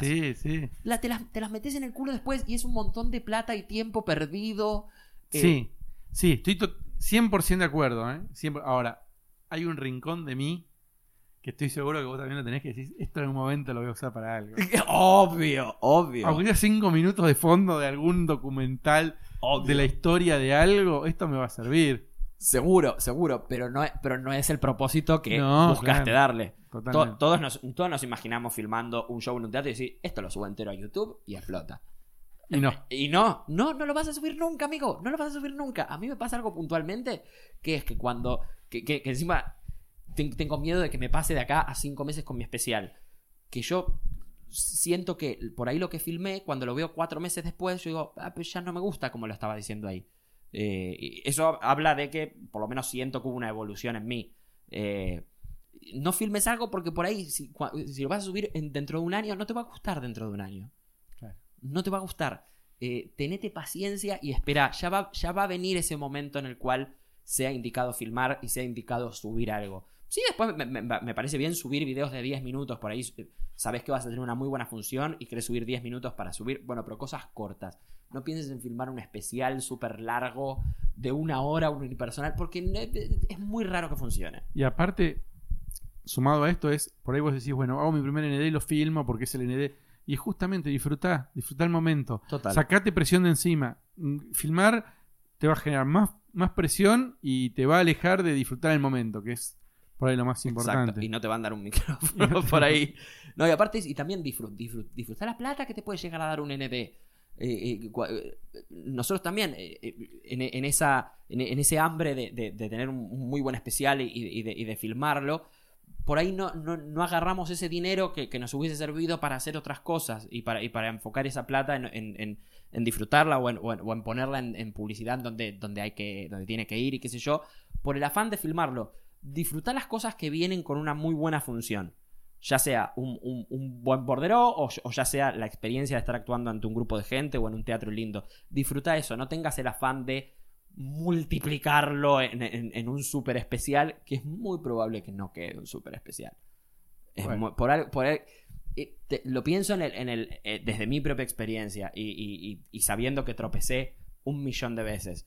Sí, sí, sí. La- te, las, te las metes en el culo después y es un montón de plata y tiempo perdido. Eh, Sí, sí, estoy to- 100% de acuerdo. ¿eh? Siempre- Ahora, hay un rincón de mí que estoy seguro que vos también lo tenés que decir. Esto en un momento lo voy a usar para algo. Obvio, obvio. Aunque sea cinco minutos de fondo de algún documental obvio. de la historia de algo, esto me va a servir. Seguro, seguro, pero no, es- pero no es el propósito que No, buscaste claro. darle. To- todos, nos, todos nos imaginamos filmando un show en un teatro y decir, esto lo subo entero a YouTube y explota. Y no. Y no, no, no lo vas a subir nunca, amigo. No lo vas a subir nunca. A mí me pasa algo puntualmente, que es que cuando que, que- que encima ten- tengo miedo de que me pase de acá a cinco meses con mi especial. Que yo siento que por ahí lo que filmé, cuando lo veo cuatro meses después, yo digo, ah, pero ya no me gusta como lo estaba diciendo ahí. Eh, y eso habla de que por lo menos siento que hubo una evolución en mí. Eh, no filmes algo porque por ahí, si, lo vas a subir en- dentro de un año, no te va a gustar dentro de un año. Claro. No te va a gustar. Eh, tenete paciencia y espera. Ya va, ya va a venir ese momento en el cual sea indicado filmar y sea indicado subir algo. Sí, después me, me- me parece bien subir videos de 10 minutos por ahí. eh, Sabes que vas a tener una muy buena función y querés subir 10 minutos para subir. Bueno, pero cosas cortas. No pienses en filmar un especial súper largo de una hora, un unipersonal, porque no- es muy raro que funcione. Y aparte, sumado a esto es, por ahí vos decís, bueno, hago mi primer ND y lo filmo porque es el ND. Y justamente disfrutá, disfrutá el momento. Total. Sacate presión de encima. Mm, Filmar te va a generar más, más presión y te va a alejar de disfrutar el momento, que es por ahí lo más importante. Exacto, y no te van a dar un micrófono por ahí. No, y aparte, y también disfrut, disfrut- disfrutar la plata que te puede llegar a dar un ND. Eh, eh, eh, nosotros también, eh, eh, en, en esa, en, en ese hambre de, de- de tener un, muy buen especial y, y de, y de filmarlo, por ahí no, no, no agarramos ese dinero que, que nos hubiese servido para hacer otras cosas y para, y para enfocar esa plata en, en- disfrutarla o en, o en- o en ponerla en, en publicidad donde, donde, hay que, donde tiene que ir y qué sé yo, por el afán de filmarlo. Disfrutar las cosas que vienen con una muy buena función. Ya sea un, un- un buen bordero o, o ya sea la experiencia de estar actuando ante un grupo de gente o en un teatro lindo. Disfruta eso, no tengas el afán de multiplicarlo en, en- en un super especial, que es muy probable que no quede un super especial. Es Bueno. muy- por al- por al- eh, te- lo pienso en el, en el, eh, desde mi propia experiencia y, y- y- y sabiendo que tropecé un millón de veces.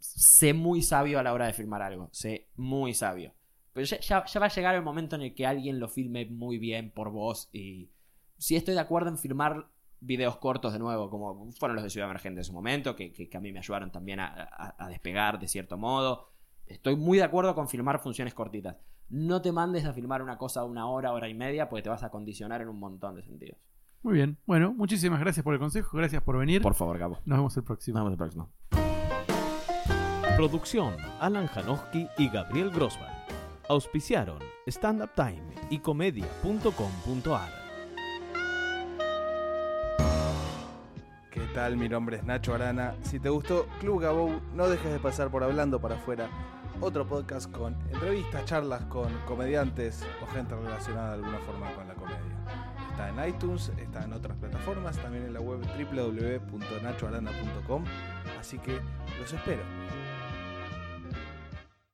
Sé muy sabio a la hora de filmar algo. Sé muy sabio. Pero ya, ya- ya va a llegar el momento en el que alguien lo filme muy bien por vos. Y sí estoy de acuerdo en filmar videos cortos de nuevo, como fueron los de Ciudad Emergente en su momento, que, que- que a mí me ayudaron también a, a- a despegar de cierto modo. Estoy muy de acuerdo con filmar funciones cortitas. No te mandes a filmar una cosa una hora, hora y media, porque te vas a condicionar en un montón de sentidos. Muy bien. Bueno, muchísimas gracias por el consejo, gracias por venir. Por favor, Gabo. Nos vemos el próximo. Nos vemos el próximo. Producción Alan Janowski y Gabriel Grossman. Auspiciaron Stand Up Time y comedia.com.ar. ¿Qué tal? Mi nombre es Nacho Arana. Si te gustó Club Gabou, no dejes de pasar por Hablando para afuera, otro podcast con entrevistas, charlas con comediantes o gente relacionada de alguna forma con la comedia. Está en iTunes, está en otras plataformas, también en la web www.nachoarana.com, así que los espero.